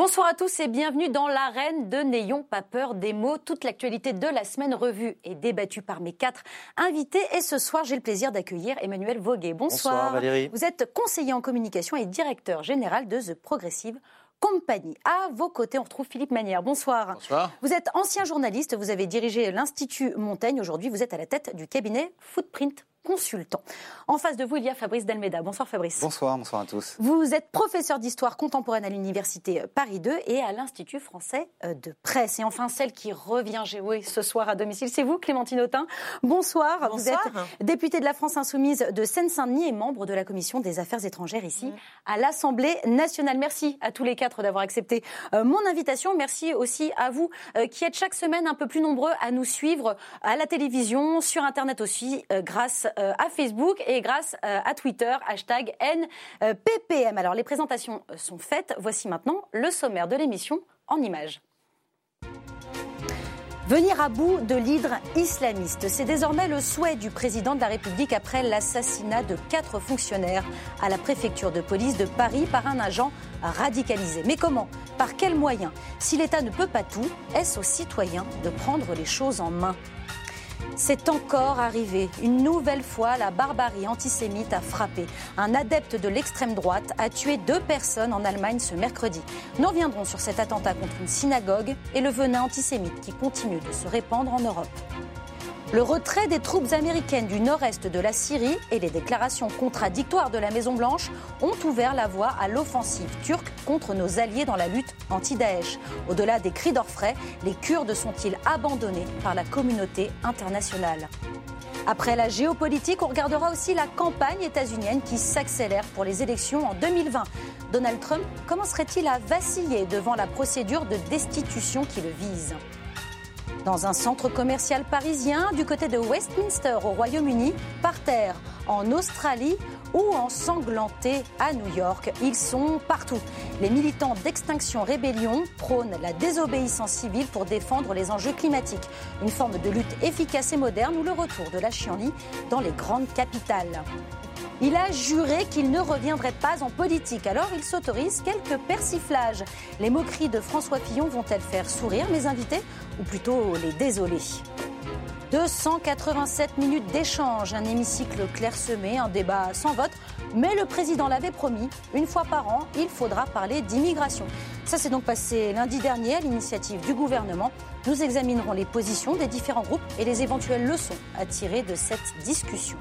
Bonsoir à tous et bienvenue dans l'arène de N'ayons pas peur des mots. Toute l'actualité de la semaine revue et débattue par mes quatre invités. Et ce soir, j'ai le plaisir d'accueillir Emmanuel Voguet. Bonsoir. Bonsoir Valérie. Vous êtes conseiller en communication et directeur général de The Progressive Company. À vos côtés, on retrouve Philippe Manière. Bonsoir. Bonsoir. Vous êtes ancien journaliste, vous avez dirigé l'Institut Montaigne. Aujourd'hui, vous êtes à la tête du cabinet Footprint consultant. En face de vous, il y a Fabrice Delmeda. Bonsoir Fabrice. Bonsoir, bonsoir à tous. Vous êtes professeur d'histoire contemporaine à l'Université Paris 2 et à l'Institut français euh, de presse. Et enfin, celle qui revient jouer ce soir à domicile, c'est vous, Clémentine Autain. Bonsoir. Bonsoir. Vous êtes députée de la France Insoumise de Seine-Saint-Denis et membre de la Commission des Affaires étrangères ici à l'Assemblée nationale. Merci à tous les quatre d'avoir accepté euh, mon invitation. Merci aussi à vous euh, qui êtes chaque semaine un peu plus nombreux à nous suivre à la télévision, sur Internet aussi, euh, grâce euh, à Facebook et grâce euh, à Twitter, hashtag NPPM. Alors les présentations euh, sont faites. Voici maintenant le sommaire de l'émission en images. Venir à bout de l'hydre islamiste, c'est désormais le souhait du président de la République après l'assassinat de quatre fonctionnaires à la préfecture de police de Paris par un agent radicalisé. Mais comment? Par quels moyens? Si l'État ne peut pas tout, est-ce aux citoyens de prendre les choses en main? C'est encore arrivé. Une nouvelle fois, la barbarie antisémite a frappé. Un adepte de l'extrême droite a tué deux personnes en Allemagne ce mercredi. Nous reviendrons sur cet attentat contre une synagogue et le venin antisémite qui continue de se répandre en Europe. Le retrait des troupes américaines du nord-est de la Syrie et les déclarations contradictoires de la Maison-Blanche ont ouvert la voie à l'offensive turque contre nos alliés dans la lutte anti-Daesh. Au-delà des cris d'orfraie, les Kurdes sont-ils abandonnés par la communauté internationale? Après la géopolitique, on regardera aussi la campagne états-unienne qui s'accélère pour les élections en 2020. Donald Trump commencerait-il à vaciller devant la procédure de destitution qui le vise? Dans un centre commercial parisien, du côté de Westminster au Royaume-Uni, par terre, en Australie ou ensanglantés à New York. Ils sont partout. Les militants d'Extinction Rébellion prônent la désobéissance civile pour défendre les enjeux climatiques. Une forme de lutte efficace et moderne ou le retour de la chienlit dans les grandes capitales. Il a juré qu'il ne reviendrait pas en politique, alors il s'autorise quelques persiflages. Les moqueries de François Fillon vont-elles faire sourire mes invités ou plutôt les désoler? 287 minutes d'échange, un hémicycle clairsemé, un débat sans vote. Mais le président l'avait promis, une fois par an, il faudra parler d'immigration. Ça s'est donc passé lundi dernier à l'initiative du gouvernement. Nous examinerons les positions des différents groupes et les éventuelles leçons à tirer de cette discussion.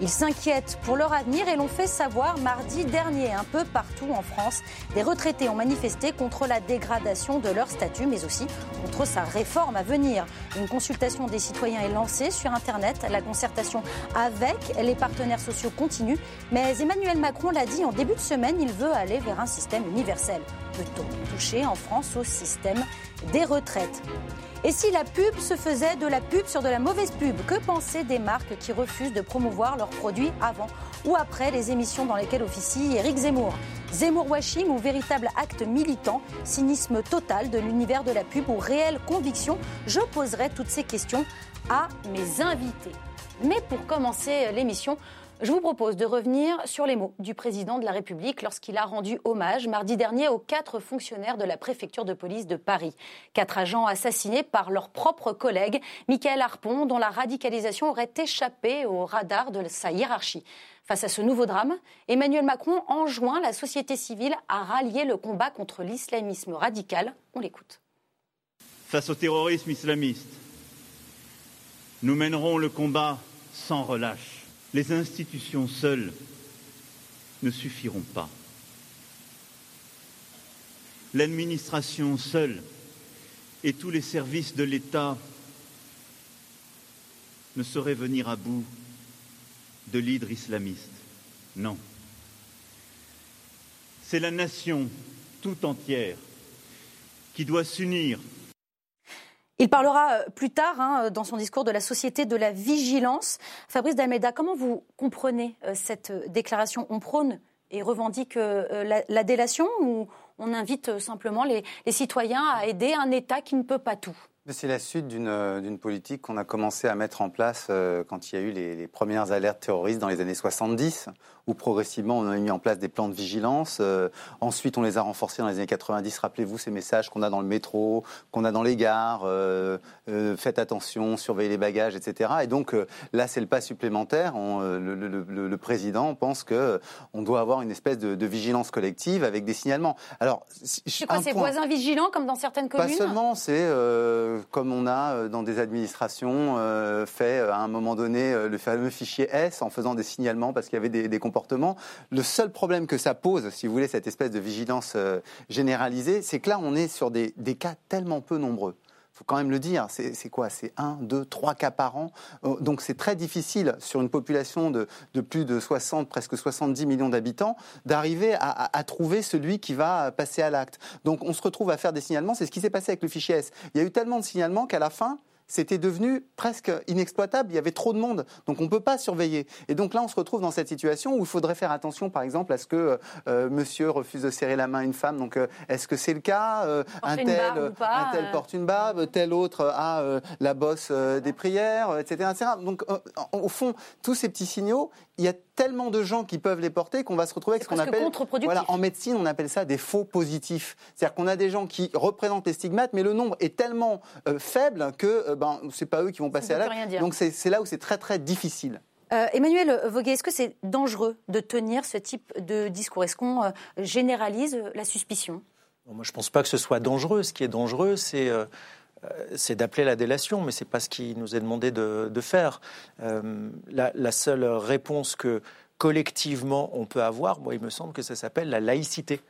Ils s'inquiètent pour leur avenir et l'ont fait savoir mardi dernier, un peu partout en France. Des retraités ont manifesté contre la dégradation de leur statut, mais aussi contre sa réforme à venir. Une consultation des citoyens est lancée sur Internet. La concertation avec les partenaires sociaux continue. Mais Emmanuel Macron l'a dit en début de semaine, il veut aller vers un système universel. Peut-on toucher en France au système des retraites? Et si la pub se faisait de la pub sur de la mauvaise pub Que penser des marques qui refusent de promouvoir leurs produits avant ou après les émissions dans lesquelles officie Éric Zemmour? Zemmour washing ou véritable acte militant, cynisme total de l'univers de la pub ou réelle conviction? Je poserai toutes ces questions à mes invités. Mais pour commencer l'émission, je vous propose de revenir sur les mots du président de la République lorsqu'il a rendu hommage mardi dernier aux quatre fonctionnaires de la préfecture de police de Paris. Quatre agents assassinés par leurs propres collègues, Michael Harpon, dont la radicalisation aurait échappé au radar de sa hiérarchie. Face à ce nouveau drame, Emmanuel Macron enjoint la société civile à rallier le combat contre l'islamisme radical. On l'écoute. Face au terrorisme islamiste, nous mènerons le combat sans relâche. Les institutions seules ne suffiront pas. L'administration seule et tous les services de l'État ne sauraient venir à bout de l'hydre islamiste. Non. C'est la nation tout entière qui doit s'unir il parlera plus tard, hein, dans son discours, de la société de la vigilance. Fabrice D'Almeida, comment vous comprenez cette déclaration? On prône et revendique la, la, délation ou on invite simplement les, citoyens à aider un État qui ne peut pas tout? C'est la suite d'une politique qu'on a commencé à mettre en place quand il y a eu les, premières alertes terroristes dans les années 70, où progressivement on a mis en place des plans de vigilance. Euh, ensuite, on les a renforcés dans les années 90. Rappelez-vous ces messages qu'on a dans le métro, qu'on a dans les gares. Euh, euh, faites attention, surveillez les bagages, etc. Et donc là, c'est le pas supplémentaire. le, président pense que on doit avoir une espèce de, vigilance collective avec des signalements. Alors, c'est quoi, ces voisins vigilants comme dans certaines communes? Pas seulement, c'est comme on a dans des administrations fait à un moment donné le fameux fichier S en faisant des signalements parce qu'il y avait des, des le seul problème que ça pose, si vous voulez, cette espèce de vigilance euh, généralisée, c'est que là, on est sur des, cas tellement peu nombreux Il faut quand même le dire, c'est quoi? C'est un, deux, trois cas par an. Euh, donc c'est très difficile sur une population de, plus de 60, presque 70 millions d'habitants, d'arriver à, à, trouver celui qui va passer à l'acte. Donc on se retrouve à faire des signalements. C'est ce qui s'est passé avec le fichier S. Il y a eu tellement de signalements qu'à la fin, c'était devenu presque inexploitable. Il y avait trop de monde, donc on ne peut pas surveiller. Et donc là, on se retrouve dans cette situation où il faudrait faire attention, par exemple, à ce que euh, monsieur refuse de serrer la main à une femme. Donc, euh, est-ce que c'est le cas euh, un, tel, un tel porte une barbe, tel autre a la bosse des prières, etc., etc. Donc, au fond, tous ces petits signaux, il y a tellement de gens qui peuvent les porter qu'on va se retrouver avec ce qu'on appelle, voilà, en médecine, on appelle ça des faux positifs. C'est-à-dire qu'on a des gens qui représentent les stigmates, mais le nombre est tellement faible que ce ben, c'est pas eux qui vont passer à l'acte. Donc c'est là où c'est très très difficile. Euh, Emmanuel Voguet, est-ce que c'est dangereux de tenir ce type de discours? Est-ce qu'on euh, généralise la suspicion? Moi, je ne pense pas que ce soit dangereux. Ce qui est dangereux, c'est euh, d'appeler la délation, mais ce n'est pas ce qui nous est demandé de, faire. La, la, seule réponse que collectivement on peut avoir, moi, il me semble que ça s'appelle la laïcité.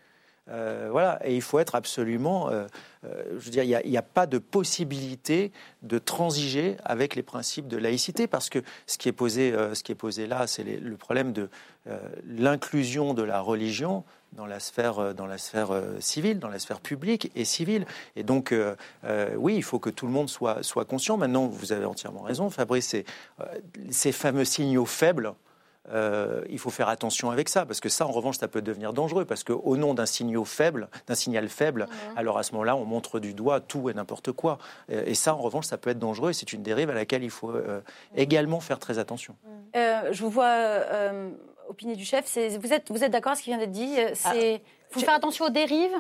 Euh, voilà, et il faut être absolument. Euh, euh, je veux dire, il n'y a, pas de possibilité de transiger avec les principes de laïcité, parce que ce qui est posé, ce qui est posé là, c'est le problème de l'inclusion de la religion dans la sphère, dans la sphère civile, dans la sphère publique et civile. Et donc, oui, il faut que tout le monde soit, soit conscient. Maintenant, vous avez entièrement raison, Fabrice, ces fameux signaux faibles euh, il faut faire attention avec ça, parce que ça, en revanche, ça peut devenir dangereux, parce qu'au nom d'un signal faible, d'un signal faible, alors à ce moment-là, on montre du doigt tout et n'importe quoi. Et ça, en revanche, ça peut être dangereux, et c'est une dérive à laquelle il faut euh, également faire très attention. Euh, je vous vois opinion du chef. Vous êtes, vous êtes d'accord avec ce qui vient d'être dit Il faut faire attention aux dérives?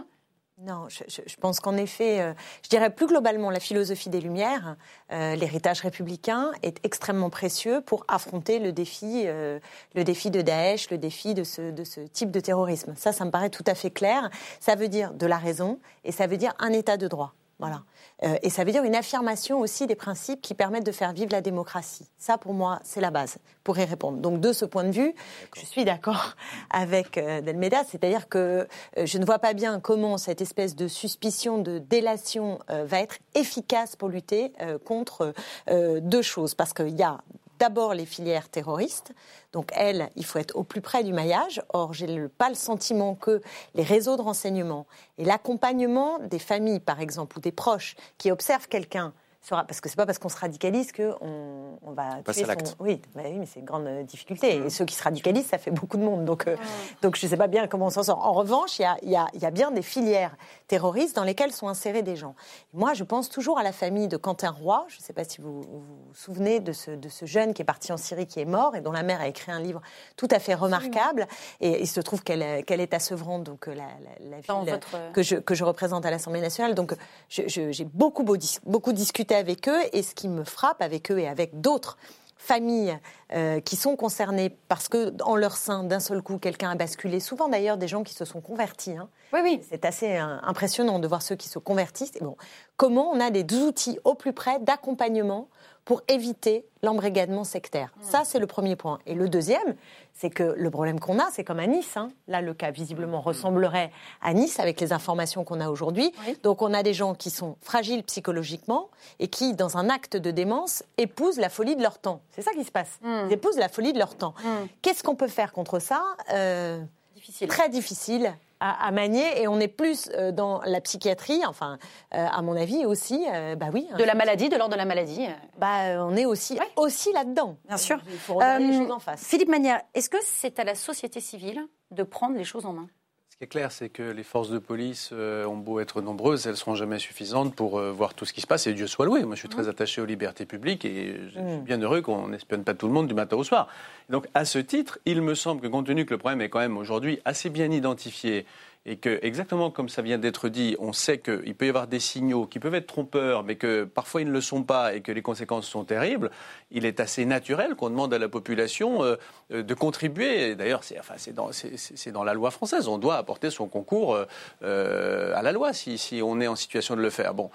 Non, je, pense qu'en effet, euh, je dirais plus globalement, la philosophie des Lumières, euh, l'héritage républicain est extrêmement précieux pour affronter le défi, euh, le défi de Daesh, le défi de ce, de ce type de terrorisme. Ça, ça me paraît tout à fait clair. Ça veut dire de la raison et ça veut dire un état de droit. Voilà. Euh, et ça veut dire une affirmation aussi des principes qui permettent de faire vivre la démocratie. Ça, pour moi, c'est la base pour y répondre. Donc, de ce point de vue, je suis d'accord avec euh, Delmeda, c'est-à-dire que euh, je ne vois pas bien comment cette espèce de suspicion de délation va être efficace pour lutter contre deux choses. Parce qu'il y a d'abord les filières terroristes. Donc elles, il faut être au plus près du maillage. Or, j'ai pas le sentiment que les réseaux de renseignement et l'accompagnement des familles, par exemple, ou des proches qui observent quelqu'un parce que c'est pas parce qu'on se radicalise qu'on on va tuer son... Oui, bah oui, mais c'est une grande euh, difficulté. Et ceux qui se radicalisent, ça fait beaucoup de monde. Donc, euh, donc je ne sais pas bien comment on s'en sort. En revanche, il y a, y, a, y a, bien des filières terroristes dans lesquelles sont insérés des gens. moi, je pense toujours à la famille de Quentin Roy. Je ne sais pas si vous vous, souvenez de ce, de ce jeune qui est parti en Syrie, qui est mort, et dont la mère a écrit un livre tout à fait remarquable. Et il se trouve qu'elle qu'elle est à Sevran, donc euh, la, la, ville que, je, que je représente à l'Assemblée nationale. Donc j'ai beaucoup, beaucoup discuté avec eux et ce qui me frappe avec eux et avec d'autres familles euh, qui sont concernées. Parce que en leur sein d'un seul coup quelqu'un a basculé. Souvent d'ailleurs des gens qui se sont convertis hein. oui oui. C'est assez euh, impressionnant de voir ceux qui se convertissent. Et bon comment on a des outils au plus près d'accompagnement pour éviter l'embrigadement sectaire. Mmh. Ça, c'est le premier point. Et le deuxième, c'est que le problème qu'on a, c'est comme à Nice. Hein. Là, le cas visiblement mmh. ressemblerait à Nice avec les informations qu'on a aujourd'hui. Donc, on a des gens qui sont fragiles psychologiquement et qui, dans un acte de démence, épousent la folie de leur temps. C'est ça qui se passe. Mmh. Ils épousent la folie de leur temps. Qu'est-ce qu'on peut faire contre ça? Euh, Difficile. Très difficile à, manier et on est plus euh, dans la psychiatrie, enfin, euh, à mon avis aussi, euh, bah oui. De la maladie, de l'ordre de la maladie. Bah, on est aussi, aussi là-dedans. Bien sûr. Il faut regarder les choses en face. Philippe Manière, est-ce que c'est à la société civile de prendre les choses en main? Ce qui est clair, c'est que les forces de police euh, ont beau être nombreuses, elles ne seront jamais suffisantes pour euh, voir tout ce qui se passe. Et Dieu soit loué. Moi, je suis très attaché aux libertés publiques et je suis bien heureux qu'on n'espionne pas tout le monde du matin au soir. Donc, à ce titre, il me semble que compte tenu que le problème est quand même aujourd'hui assez bien identifié et que, exactement comme ça vient d'être dit, on sait qu'il peut y avoir des signaux qui peuvent être trompeurs, mais que parfois ils ne le sont pas et que les conséquences sont terribles, il est assez naturel qu'on demande à la population euh, euh, de contribuer. D'ailleurs, c'est dans, la loi française. On doit apporter son concours euh, à la loi si, on est en situation de le faire. Bon,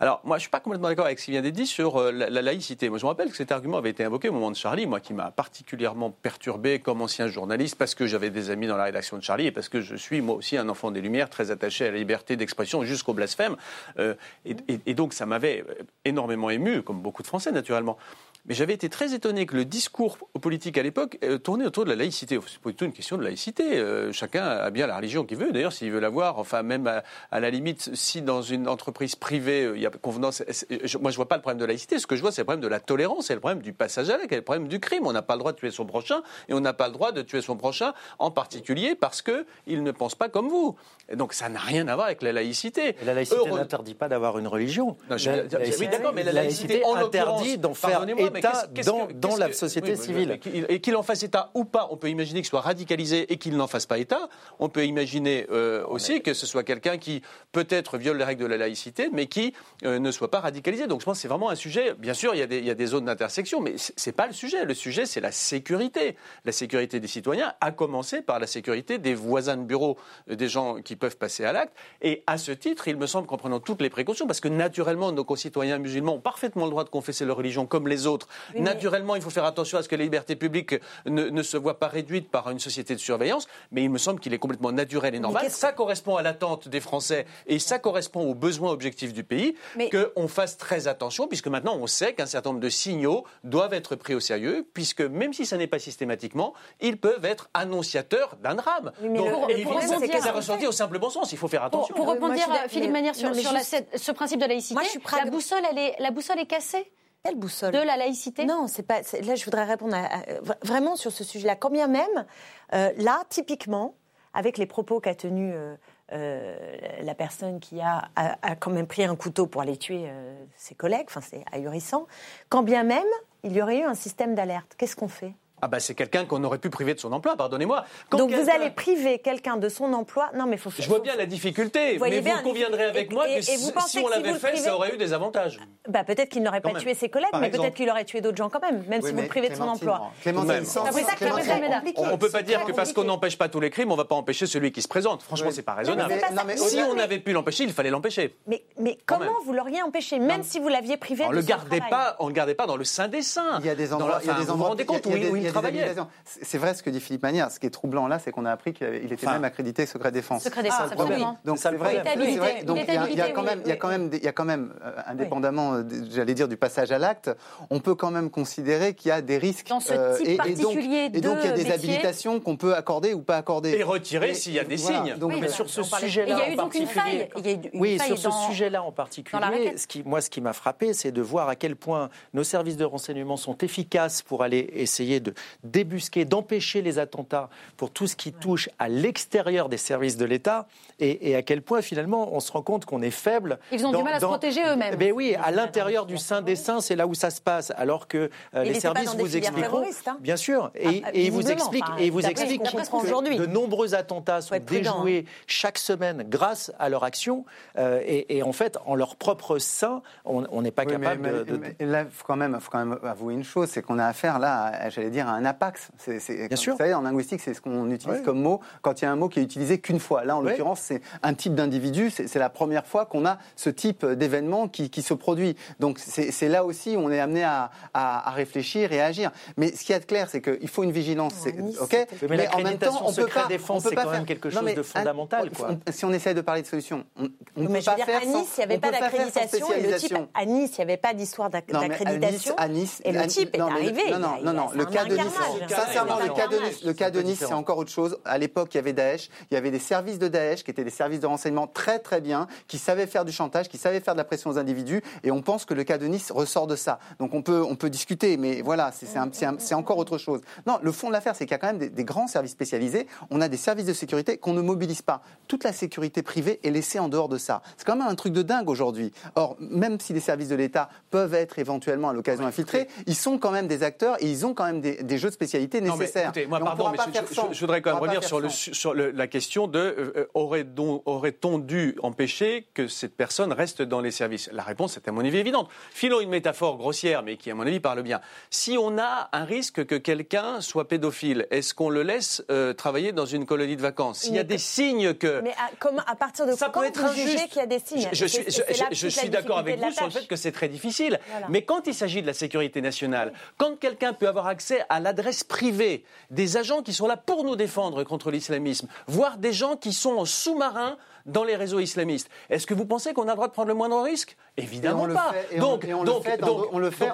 alors moi, je suis pas complètement d'accord avec ce qui vient d'être dit sur la, la, laïcité. Moi, je me rappelle que cet argument avait été invoqué au moment de Charlie, moi qui m'a particulièrement perturbé comme ancien journaliste parce que j'avais des amis dans la rédaction de Charlie et parce que je suis moi aussi un enfant des Lumières, très attaché à la liberté d'expression jusqu'au blasphème. Euh, et, donc ça m'avait énormément ému, comme beaucoup de Français naturellement. Mais j'avais été très étonné que le discours politique à l'époque euh, tournait autour de la laïcité. C'est pas du tout une question de laïcité. Euh, chacun a bien la religion qu'il veut. D'ailleurs, s'il veut l'avoir, enfin même à, la limite, si dans une entreprise privée il y a convenance, moi je vois pas le problème de laïcité. Ce que je vois, c'est le problème de la tolérance, c'est le problème du passage à l'acte, c'est le problème du crime. On n'a pas le droit de tuer son prochain et on n'a pas le droit de tuer son prochain, en particulier parce que il ne pense pas comme vous. Et donc ça n'a rien à voir avec la laïcité. la laïcité n'interdit pas d'avoir une religion. Non, je, la, oui, d'accord, mais la laïcité, interdit d'en faire état dans, dans la société civile. Et qu'il en fasse état ou pas, on peut imaginer qu'il soit radicalisé et qu'il n'en fasse pas état. On peut imaginer euh, aussi que ce soit quelqu'un qui peut-être viole les règles de la laïcité, mais qui euh, ne soit pas radicalisé. Donc je pense que c'est vraiment un sujet. Bien sûr, il y a des, il y a des zones d'intersection, mais c'est pas le sujet. Le sujet, c'est la sécurité. La sécurité des citoyens, à commencer par la sécurité des voisins de bureau, euh, des gens qui peuvent passer à l'acte. Et à ce titre, il me semble qu'en prenant toutes les précautions, parce que naturellement, nos concitoyens musulmans ont parfaitement le droit de confesser leur religion comme les autres. Naturellement, il faut faire attention à ce que les libertés publiques ne, se voient pas réduites par une société de surveillance. Mais il me semble qu'il est complètement naturel et normal. Ça correspond à l'attente des Français et ça correspond aux besoins objectifs du pays qu'on fasse très attention, puisque maintenant on sait qu'un certain nombre de signaux doivent être pris au sérieux, puisque même si ça n'est pas systématiquement, ils peuvent être annonciateurs d'un drame. Donc, évidemment, ça ressortir au simple bon sens. Il faut faire attention. Pour, rebondir, Philippe Manière, sur, ce principe de laïcité, la, boussole, elle est, la boussole est cassée quelle boussole De la laïcité? Non, c'est pas. Là, je voudrais répondre vraiment sur ce sujet-là. Quand bien même, euh, là, typiquement, avec les propos qu'a tenus euh, euh, la personne qui a, a, quand même pris un couteau pour aller tuer ses collègues, enfin, c'est ahurissant. Quand bien même, il y aurait eu un système d'alerte. Qu'est-ce qu'on fait? Ah bah c'est quelqu'un qu'on aurait pu priver de son emploi, pardonnez-moi. Donc vous allez priver quelqu'un de son emploi Non mais faut. Je vois bien la difficulté, mais vous conviendrez avec moi que si, on l'avait fait, ça aurait eu des avantages. Bah peut-être qu'il n'aurait pas tué ses collègues, mais peut-être qu'il aurait tué d'autres gens quand même, même si vous le privez de son emploi. Clémentine, on ne peut pas dire que parce qu'on n'empêche pas tous les crimes, on ne va pas empêcher celui qui se présente. Franchement, c'est pas raisonnable. Si on avait pu l'empêcher, il fallait l'empêcher. Mais comment vous l'auriez empêché, même si vous l'aviez privé de son travail On le gardait pas dans le sein des saints. Il y a des endroits. Vous vous rendez compte où il travaillait c'est vrai ce que dit Philippe Manière. Ce qui est troublant là, c'est qu'on a appris qu'il était même accrédité secret défense. Secret défense, ah, absolument. Donc c'est vrai. Donc il y a quand même, il y a quand même, il y a quand même, indépendamment, j'allais dire du passage à l'acte, on peut quand même considérer qu'il y a des risques. Dans ce euh, particulier et donc, il y a des habilitations qu'on peut accorder ou pas accorder. Et retirer s'il y a des signes. Donc, mais sur ce sujet-là, il y a eu donc une faille. Oui, sur ce sujet-là en particulier, ce qui, moi, ce qui m'a frappé, c'est de voir à quel point nos services de renseignement sont efficaces pour aller essayer de débusquer d'empêcher les attentats pour tout ce qui touche à l'extérieur des services de l'État et, à quel point finalement on se rend compte qu'on est faible. Ils ont du mal à se protéger eux-mêmes. Mais oui, à l'intérieur du sein des saints, c'est là où ça se passe, alors que euh, les services vous expliquent. Hein. Bien sûr, et, ah, ils vous expliquent, et vous expliquent que de nombreux attentats sont déjoués chaque semaine grâce à leur action, euh, et, en fait, en leur propre sein, on n'est pas capable de, Là, il faut quand même, faut quand même avouer une chose, c'est qu'on a affaire là, j'allais dire, à un apax. Bien sûr. Vous savez, en linguistique, c'est ce qu'on utilise comme mot quand il y a un mot qui est utilisé qu'une fois. Là, en l'occurrence, c'est un type d'individu. C'est la première fois qu'on a ce type d'événement qui, se produit. Donc, c'est là aussi où on est amené à, réfléchir et à agir. Mais ce qui est clair, c'est qu'il faut une vigilance. ok? Mais, en même temps, on peut pas. Défense, c'est quand même quelque chose de fondamental. si on essaie de parler de solutions, on, ne peut pas faire. À Nice, il n'y avait pas d'accréditation. À Nice, il n'y avait pas d'histoire d'accréditation. Et le type est arrivé. Non, non, non. Le cas de Nice, sincèrement, le cas de. Nice, le cas de Nice, c'est encore autre chose. À l'époque, il y avait Daesh, il y avait des services de Daesh qui étaient des services de renseignement très très bien, qui savaient faire du chantage, qui savaient faire de la pression aux individus, et on pense que le cas de Nice ressort de ça. Donc on peut, on peut discuter, mais voilà, c'est c'est un- c'est un- c'est encore autre chose. Non, le fond de l'affaire, c'est qu'il y a quand même des, des grands services spécialisés. On a des services de sécurité qu'on ne mobilise pas. Toute la sécurité privée est laissée en dehors de ça. C'est quand même un truc de dingue aujourd'hui. Or, même si les services de l'État peuvent être éventuellement à l'occasion infiltrés, ils sont quand même des acteurs et ils ont quand même des, des jeux de spécialité Non, mais nécessaires. écoutez, moi, pardon, mais je, voudrais quand même revenir sur, faire le, sans. sur le- la question de euh, aurait-on aurait dû empêcher que cette personne reste dans les services? La réponse est à mon avis évidente. Filons une métaphore grossière, mais qui à mon avis parle bien. Si on a un risque que quelqu'un soit pédophile, est-ce qu'on le laisse euh, travailler dans une colonie de vacances? S'il y a des signes que Mais à, partir de ça quand peut être vous jugez injuste. qu'il y a des signes? Je, je suis, d'accord avec vous sur le fait que c'est très difficile. Voilà. Mais quand il s'agit de la sécurité nationale, quand quelqu'un peut avoir accès à l'adresse privée des agents qui sont là pour nous défendre contre l'islamisme, voire des gens qui sont en sous-marin dans les réseaux islamistes, est-ce que vous pensez qu'on a le droit de prendre le moindre risque? Évidemment pas. et on- le fait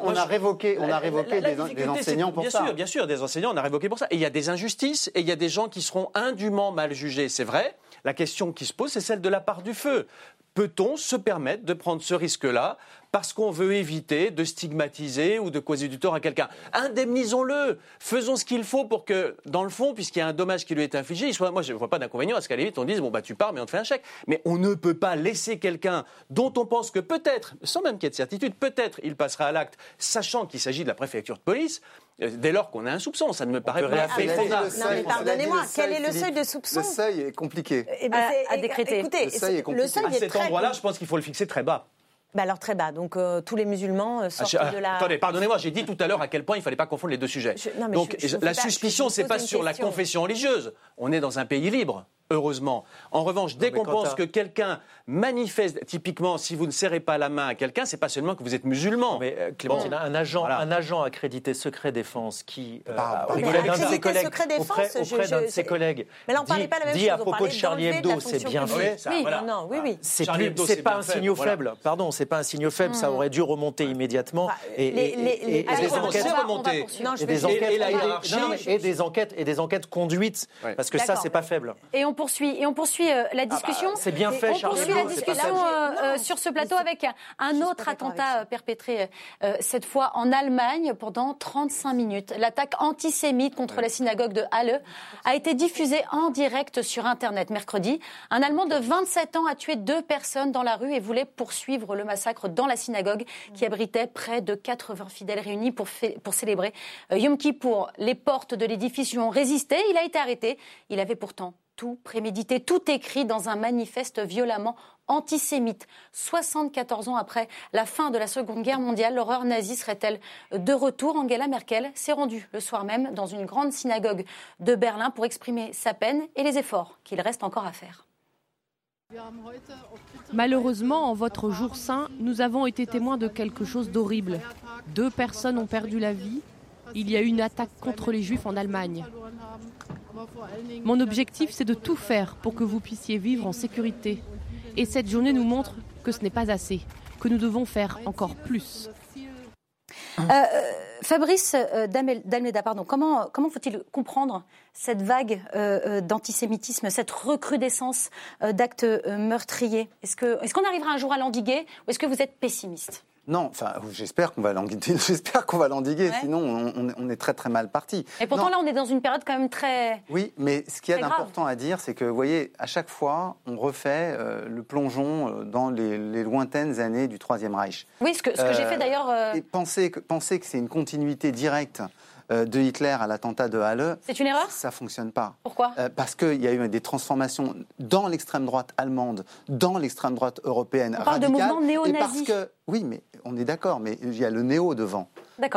on donc, a révoqué- on a révoqué des- enseignants pour bien ça. sûr, bien sûr, des enseignants, on a révoqué pour ça. Et il y a des injustices et il y a des gens qui seront indûment mal jugés, c'est vrai. La question qui se pose, c'est celle de la part du feu. Peut-on se permettre de prendre ce risque-là? Parce qu'on veut éviter de stigmatiser ou de causer du tort à quelqu'un Indemnisons-le Faisons ce qu'il faut pour que, dans le fond, puisqu'il y a un dommage qui lui est infligé, il soit... moi je ne vois pas d'inconvénient à ce qu'à la limite on dise bon bah tu pars mais on te fait un chèque. Mais on ne peut pas laisser quelqu'un dont on pense que peut-être, sans même qu'il y ait de certitude, peut-être il passera à l'acte, sachant qu'il s'agit de la préfecture de police, euh, dès lors qu'on a un soupçon. Ça ne me paraît pas seuil- pardonnez-moi, quel est le seuil de soupçon Le seuil est compliqué. Eh ben, À- décréter. Écoutez, Le seuil est le À cet endroit-là, je pense qu'il faut le fixer très bas. Bah alors très bas. Donc euh, tous les musulmans euh, Ah, sortent je- ah, de la. Attendez, pardonnez-moi, j'ai dit tout à l'heure à quel point il ne fallait pas confondre les deux sujets. Je- non, mais Donc je- la pas- suspicion, c'est pas une sur la confession religieuse. On est dans un pays libre, heureusement. En revanche, dès qu'on pense que quelqu'un manifeste, typiquement, si vous ne serrez pas la main à quelqu'un, c'est pas seulement que vous êtes musulman. Mais euh, Clémentine, un agent, Voilà. un agent accrédité secret défense qui, euh, auprès d'un de ses accrédité collègues, secret défense, auprès, je- auprès d'un je- de ses collègues, Mais là, on parlait dit, pas la même dit chose, à propos de Charlie Hebdo, c'est bien fait. Oui, voilà. non, non, oui, oui. C'est pas un voilà. faible. Pardon, c'est pas un signaux faible. Ça aurait dû remonter immédiatement. Et, les- va- enquêtes. Non, je Et des enquêtes, non, conduites parce que ça c'est pas faible. Et on poursuit, et on poursuit euh, la discussion. bah, c'est bien fait, On Charles poursuit la discussion euh, euh, sur ce plateau avec un autre attentat euh, perpétré euh, cette fois en Allemagne pendant 35 minutes. L'attaque antisémite contre la synagogue de Halle a été diffusée en direct sur Internet mercredi. Un Allemand de 27 ans a tué deux personnes dans la rue et voulait poursuivre le massacre dans la synagogue qui abritait près de 80 fidèles réunis pour, fê- pour célébrer Yom Kippour. Les portes de l'édifice lui ont résisté. Il a été arrêté. Il avait pourtant tout prémédité, tout écrit dans un manifeste violemment antisémite. 74 ans après la fin de la Seconde Guerre mondiale, l'horreur nazie serait-elle de retour? Angela Merkel s'est rendue le soir même dans une grande synagogue de Berlin pour exprimer sa peine et les efforts qu'il reste encore à faire. Malheureusement, en votre jour saint, nous avons été témoins de quelque chose d'horrible. Deux personnes ont perdu la vie. Il y a eu une attaque contre les juifs en Allemagne. Mon objectif, c'est de tout faire pour que vous puissiez vivre en sécurité. Et cette journée nous montre que ce n'est pas assez, que nous devons faire encore plus. Euh, euh, Fabrice euh, Dalmeda, pardon, comment, faut-il comprendre cette vague d'antisémitisme, cette recrudescence d'actes meurtriers? Est-ce qu'on arrivera un jour à l'endiguer ou est-ce que vous êtes pessimiste? Non, enfin, j'espère qu'on va l'endiguer. J'espère qu'on va l'endiguer. Ouais. Sinon, on, on est- très très mal parti. Et pourtant, Non. là, on est dans une période quand même très. Oui, mais ce qu'il y a d'important à dire, c'est que, vous voyez, à chaque fois, on refait euh, le plongeon euh, dans les, les lointaines années du Troisième Reich. Oui, ce que, ce que j'ai Euh, fait d'ailleurs. euh, penser que, penser que c'est une continuité directe de Hitler à l'attentat de Halle, C'est une erreur? ça fonctionne pas. Pourquoi? Euh, parce qu'il y a eu des transformations dans l'extrême droite allemande, dans l'extrême droite européenne On parle de radicale, et parce néo-nazis. que oui, mais on est d'accord, mais il y a le néo devant.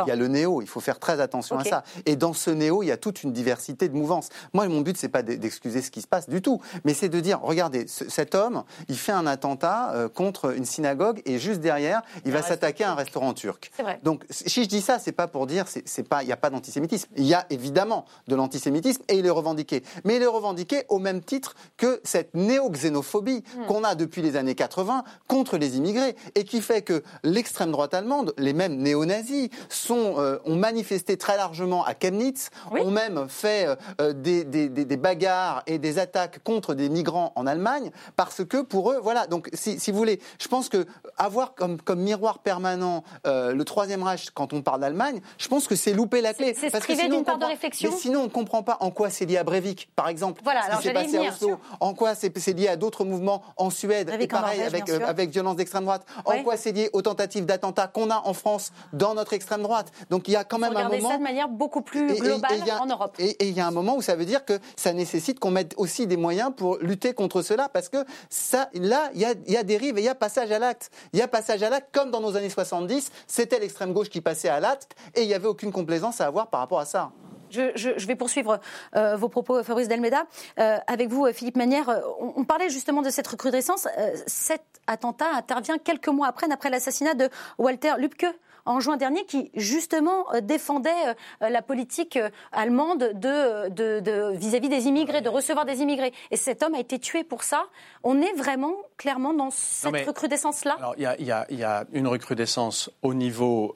Il y a le néo, il faut faire très attention à ça. Et dans ce néo, il y a toute une diversité de mouvances. Moi, mon but, c'est pas d'excuser ce qui se passe du tout, mais c'est de dire, regardez, ce- cet homme, il fait un attentat euh, contre une synagogue et juste derrière, il va s'attaquer à un restaurant turc. C'est vrai. Donc, si je dis ça, c'est pas pour dire, c'est c'est pas, il n'y a pas d'antisémitisme. Il y a évidemment de l'antisémitisme et il est revendiqué. Mais il est revendiqué au même titre que cette néo-xénophobie Hmm. qu'on a depuis les années 80 contre les immigrés et qui fait que l'extrême droite allemande, les mêmes néo-nazis, sont, euh, ont manifesté très largement à Chemnitz, ont même fait euh, des, des, des, bagarres et des attaques contre des migrants en Allemagne, parce que pour eux, voilà. Donc, si, si vous voulez, je pense que avoir comme, comme miroir permanent le Troisième Reich quand on parle d'Allemagne, je pense que c'est louper la clé. C'est privé d'une part de réflexion. Mais sinon, on ne comprend pas en quoi c'est lié à Breivik, par exemple. Voilà, ce alors qui s'est passé à Oslo. En quoi c'est lié à d'autres mouvements en Suède, et pareil, avec, avec violence d'extrême droite. En quoi c'est lié aux tentatives d'attentats qu'on a en France dans notre extrême droite. Donc il y a quand même un moment. ça de manière beaucoup plus globale en Europe. Et, il y a un moment où ça veut dire que ça nécessite qu'on mette aussi des moyens pour lutter contre cela, parce que ça, là, il y a, y a dérive et il y a passage à l'acte. Il y a passage à l'acte, comme dans nos années 70, c'était l'extrême gauche qui passait à l'acte, et il n'y avait aucune complaisance à avoir par rapport à ça. Je, vais poursuivre euh, vos propos, Fabrice Delmeda. Euh, avec vous, Philippe Manière, euh, on, on, parlait justement de cette recrudescence. cet attentat intervient quelques mois après, après l'assassinat de Walter Lübcke en juin dernier qui justement défendait la politique allemande de vis-à-vis des immigrés, de recevoir des immigrés. Et cet homme a été tué pour ça. On est vraiment clairement dans cette recrudescence-là? Alors il y, y, a une recrudescence au niveau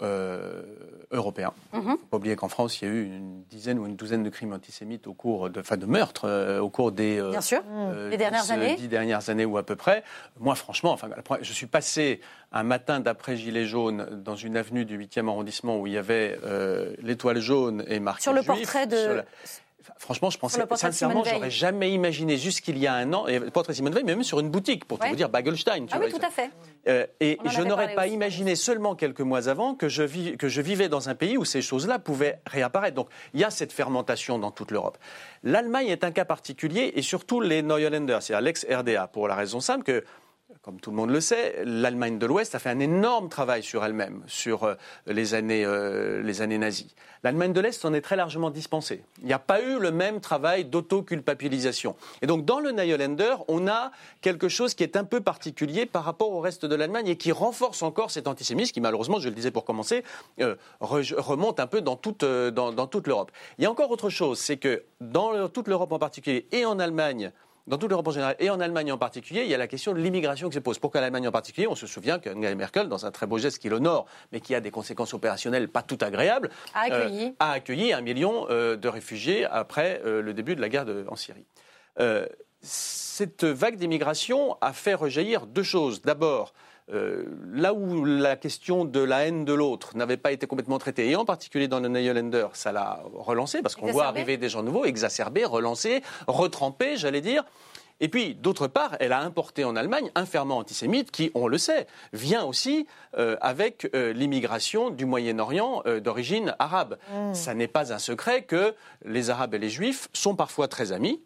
européen. Il ne faut pas oublier qu'en France, il y a eu une dizaine ou une douzaine de crimes antisémites au cours de, enfin, de meurtres euh, au cours des euh, Bien sûr. Euh, les dernières années. dix dernières années ou à peu près. Moi, franchement, enfin, je suis passé un matin d'après Gilets jaunes dans une avenue du 8e arrondissement où il y avait l'étoile jaune et marqué Sur le portrait de... Franchement, je pensais, sincèrement, j'aurais jamais imaginé jusqu'il y a un an, et le portrait Simone Veil, mais même sur une boutique, pour tout vous dire, Bagelstein. Tu ah oui, tout à fait. Euh, et je n'aurais pas imaginé seulement quelques mois avant que je, que je vivais dans un pays où ces choses-là pouvaient réapparaître. Donc il y a cette fermentation dans toute l'Europe. L'Allemagne est un cas particulier, et surtout les Neuländer, c'est-à-dire l'ex-RDA, pour la raison simple que comme tout le monde le sait, l'Allemagne de l'Ouest a fait un énorme travail sur elle-même, sur euh, les années, euh, les années nazies. L'Allemagne de l'Est en est très largement dispensée. Il n'y a pas eu le même travail d'autoculpabilisation. Et donc, dans le Niolander, on a quelque chose qui est un peu particulier par rapport au reste de l'Allemagne et qui renforce encore cet antisémitisme qui, malheureusement, je le disais pour commencer, euh, remonte un peu dans toute, dans toute l'Europe. Il y a encore autre chose, c'est que dans toute l'Europe en particulier et en Allemagne, dans toute l'Europe en général et en Allemagne en particulier, il y a la question de l'immigration qui se pose. Pourquoi l'Allemagne en particulier? On se souvient qu'Angela Merkel, dans un très beau geste qui l'honore, mais qui a des conséquences opérationnelles pas tout agréables, a accueilli, euh, a accueilli un million euh, de réfugiés après euh, le début de la guerre en Syrie. cette vague d'immigration a fait rejaillir deux choses. D'abord, euh, là où la question de la haine de l'autre n'avait pas été complètement traitée, et en particulier dans le Neylander, ça l'a relancé, parce qu'on voit arriver des gens nouveaux, exacerbés, relancés, retrempés, j'allais dire. Et puis, d'autre part, elle a importé en Allemagne un ferment antisémite qui, on le sait, vient aussi euh, avec euh, l'immigration du Moyen-Orient d'origine arabe. Mmh. Ça n'est pas un secret que les Arabes et les Juifs sont parfois très amis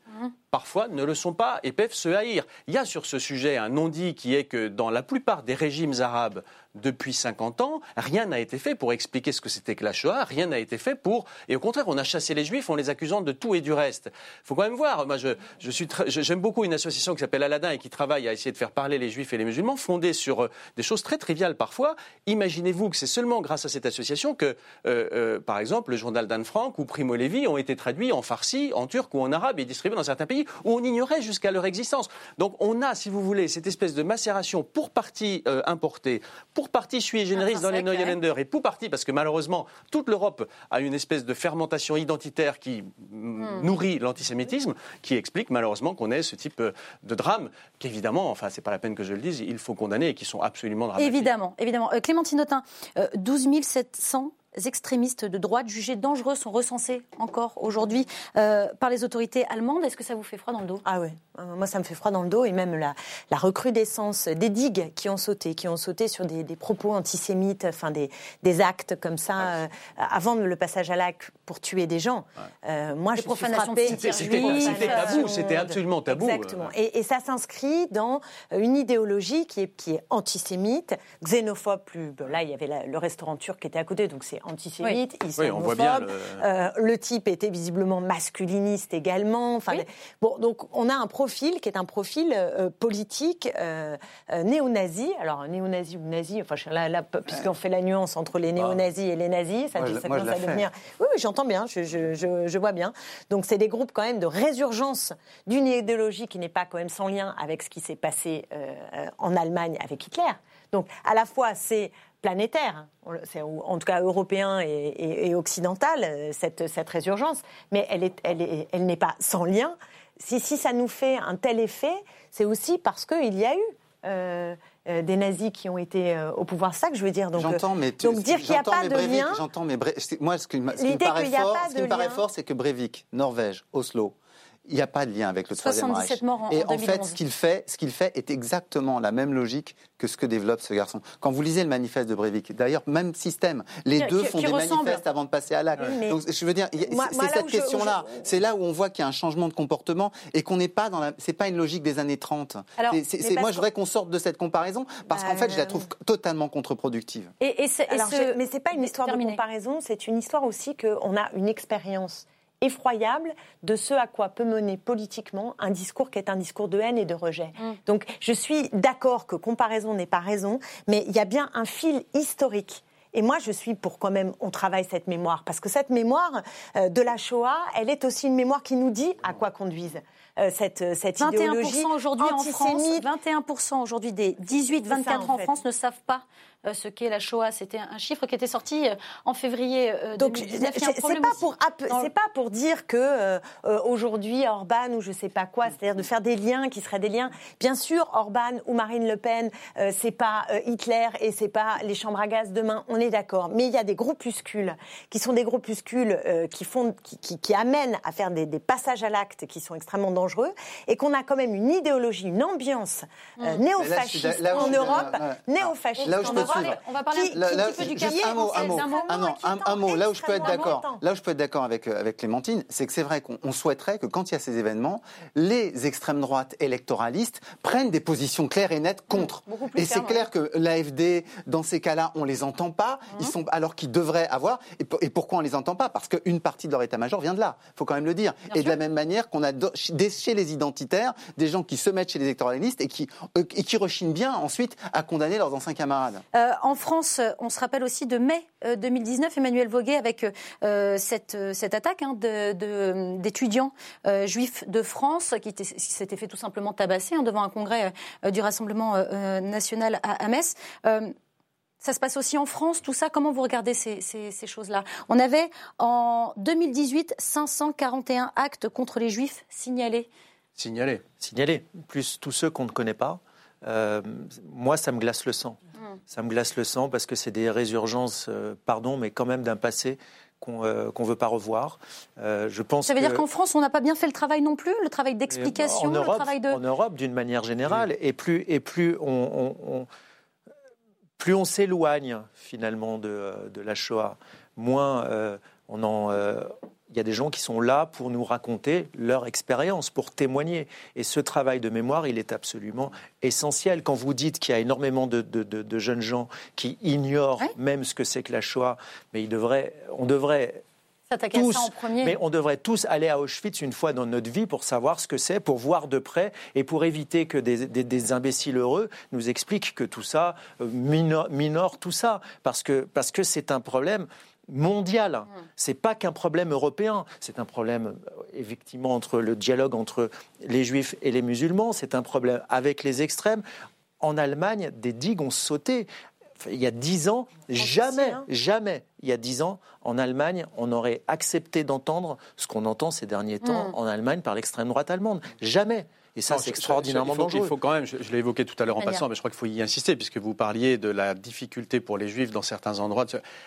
parfois ne le sont pas et peuvent se haïr. Il y a sur ce sujet un non-dit qui est que dans la plupart des régimes arabes depuis 50 ans, rien n'a été fait pour expliquer ce que c'était que la Shoah, rien n'a été fait pour... Et au contraire, on a chassé les juifs en les accusant de tout et du reste. Il faut quand même voir, moi je, je j'aime beaucoup une association qui s'appelle Aladdin et qui travaille à essayer de faire parler les juifs et les musulmans, fondée sur euh, des choses très triviales parfois. Imaginez-vous que c'est seulement grâce à cette association que, euh, euh, par exemple, le journal d'Anne Frank ou Primo Levi ont été traduits en farsi, en turc ou en arabe et distribués dans certains pays où on ignorait jusqu'à leur existence. Donc on a, si vous voulez, cette espèce de macération pour partie importée, pour partie sui generis dans les Neuenländer et pour partie parce que malheureusement toute l'Europe a une espèce de fermentation identitaire qui hmm. nourrit l'antisémitisme, qui explique malheureusement qu'on ait ce type euh, de drame qu'évidemment, enfin c'est pas la peine que je le dise, il faut condamner et qui sont absolument dramatiques. Évidemment, évidemment. Euh, Clémentine Autain, 12 euh, 700 extrémistes de droite jugés dangereux sont recensés encore aujourd'hui euh, par les autorités allemandes. Est-ce que ça vous fait froid dans le dos? Ah oui, euh, moi ça me fait froid dans le dos et même la, la recrudescence des digues qui ont sauté, qui ont sauté sur des, des propos antisémites, enfin des, des actes comme ça, euh, avant le passage à l'acte pour tuer des gens. moi je suis frappée. C'était tabou, c'était absolument tabou. Exactement. Et, et ça s'inscrit dans une idéologie qui est, qui est antisémite, xénophobe. Plus, là il y avait le restaurant turc qui était à côté, donc c'est antisémite, islamophobe. le... Euh, le... type était visiblement masculiniste également. Enfin, bon, donc on a un profil qui est un profil euh, politique euh, néo-nazi. Alors néo-nazi ou nazi, enfin là, là puisqu'on fait la nuance entre les néo-nazis et les nazis, ça, ça commence à devenir. Oui, oui j'entends bien, je, je, je, vois bien. Donc c'est des groupes quand même de résurgence d'une idéologie qui n'est pas quand même sans lien avec ce qui s'est passé en Allemagne avec Hitler. Donc à la fois c'est planétaire, en tout cas européen et, et- et occidental, euh, cette, cette résurgence, mais elle n'est elle est- elle n'est pas sans lien. Si, si ça nous fait un tel effet, c'est aussi parce qu'il y a eu euh, euh, des nazis qui ont été euh, au pouvoir. Ça que je veux dire. Donc, J'entends, mais tu- donc dire qu'il n'y a pas de Breivik, lien. J'entends, mais Bre- moi, ce qui, me- paraît fort, c'est que Breivik, Norvège, Oslo, il n'y a pas de lien avec le Troisième Reich. 77 morts en- Et en en fait, 2011. ce qu'il fait, ce qu'il fait est exactement la même logique que ce que développe ce garçon. Quand vous lisez le manifeste de Breivik, d'ailleurs, même système, les Qui- deux font des ressemble. manifestes avant de passer à l'acte. Oui, Donc, je veux dire, c'est cette je- question-là. C'est là où on voit qu'il y a un changement de comportement et qu'on n'est pas dans la. C'est pas une logique des années 30. Alors, moi, je voudrais qu'on sorte de cette comparaison parce qu'en fait, je la Bah, trouve totalement contre-productive. Et, ce- mais c'est pas une histoire Terminé. de comparaison, c'est une histoire aussi qu'on a une expérience effroyable de ce à quoi peut mener politiquement un discours qui est un discours de haine et de rejet. Mm. Donc je suis d'accord que comparaison n'est pas raison, mais il y a bien un fil historique. Et moi, je suis pour quand même on travaille cette mémoire, parce que cette mémoire euh, de la Shoah, elle est aussi une mémoire qui nous dit à quoi conduise euh, cette, cette idéologie 21% aujourd'hui en France, antisémite. 21% aujourd'hui des 18-24 C'est ça, en en. France ne savent pas euh, ce qu'est la Shoah. C'était un chiffre qui était sorti euh, en février euh, Donc 2019. Il y a un c'est pas aussi pour le- pas pour dire que euh, euh, aujourd'hui Orban ou je sais pas quoi, c'est-à-dire de faire des liens qui seraient des liens. Bien sûr, Orban ou Marine Le Pen, euh, c'est pas euh, Hitler et c'est pas les chambres à gaz demain. On est d'accord. Mais il y a des groupuscules qui sont des groupuscules euh, qui font qui, qui- qui amènent à faire des, des passages à l'acte qui sont extrêmement dangereux et qu'on a quand même une idéologie, une ambiance euh, suis néofasciste en Europe, néofasciste en peux Suivre. On va parler qui- un Là- petit là, peu du un mot, un mot. Ah un, un mot. Là où je peux être d'accord, là où je peux être d'accord avec euh, avec Clémentine, c'est que c'est vrai qu'on on souhaiterait que quand il y a ces événements, les extrêmes droites électoralistes prennent des positions claires et nettes contre. beaucoup plus Et c'est clair que l'AFD, dans ces cas-là, on les entend pas. Ils sont alors qu'ils devraient avoir. Et, pour- et pourquoi on les entend pas? Parce qu'une partie de leur état-major vient de là. Il faut quand même le dire. Bien et de la même manière qu'on a chez les identitaires des gens qui se mettent chez les électoralistes et qui euh, et qui rechignent bien ensuite à condamner leurs anciens camarades. Euh, en France, euh, on se rappelle aussi de mai euh, 2019, Emmanuel Voguet avec euh, cette, euh, cette attaque hein, de- de- d'étudiants euh, juifs de France qui, qui s'étaient fait tout simplement tabasser hein, devant un congrès euh, du Rassemblement euh, euh, national à, à Metz. Euh, ça se passe aussi en France, tout ça. Comment vous regardez ces, ces- ces choses-là? On avait en 2018 541 actes contre les juifs signalés. Signalé. signaler, plus tous ceux qu'on ne connaît pas. Euh, moi, ça me glace le sang. Ça me glace le sang parce que c'est des résurgences, euh, pardon, mais quand même d'un passé qu'on ne veut pas revoir. Euh, je pense Ça veut que- dire qu'en France, on n'a pas bien fait le travail non plus, le travail en d'explication, le Europe, travail de... en Europe, d'une manière générale, et plus et plus on, on- on- plus on s'éloigne finalement de, de la Shoah, moins euh, on en euh, il y a des gens qui sont là pour nous raconter leur expérience, pour témoigner. Et ce travail de mémoire, il est absolument essentiel. Quand vous dites qu'il y a énormément de, de- de- de jeunes gens qui ignorent Ouais. même ce que c'est que la Shoah, mais ils devraient, on devrait tous, ça en premier. mais on devrait tous aller à Auschwitz une fois dans notre vie pour savoir ce que c'est, pour voir de près et pour éviter que des, des- des imbéciles heureux nous expliquent que tout ça euh, minore, minore tout ça, parce que parce que c'est un problème mondial. Mm. C'est pas qu'un problème européen. C'est un problème euh, effectivement entre le dialogue entre les juifs et les musulmans. C'est un problème avec les extrêmes. En Allemagne, des digues ont sauté. Il y a dix ans, jamais, hein. jamais, il y a dix ans, en Allemagne, on aurait accepté d'entendre ce qu'on entend ces derniers temps Mm. en Allemagne par l'extrême droite allemande. Jamais. Et ça, c'est extraordinairement il faut, dangereux. Il faut quand même, je, je l'ai évoqué tout à l'heure en passant, mais je crois qu'il faut y insister, puisque vous parliez de la difficulté pour les juifs dans certains endroits.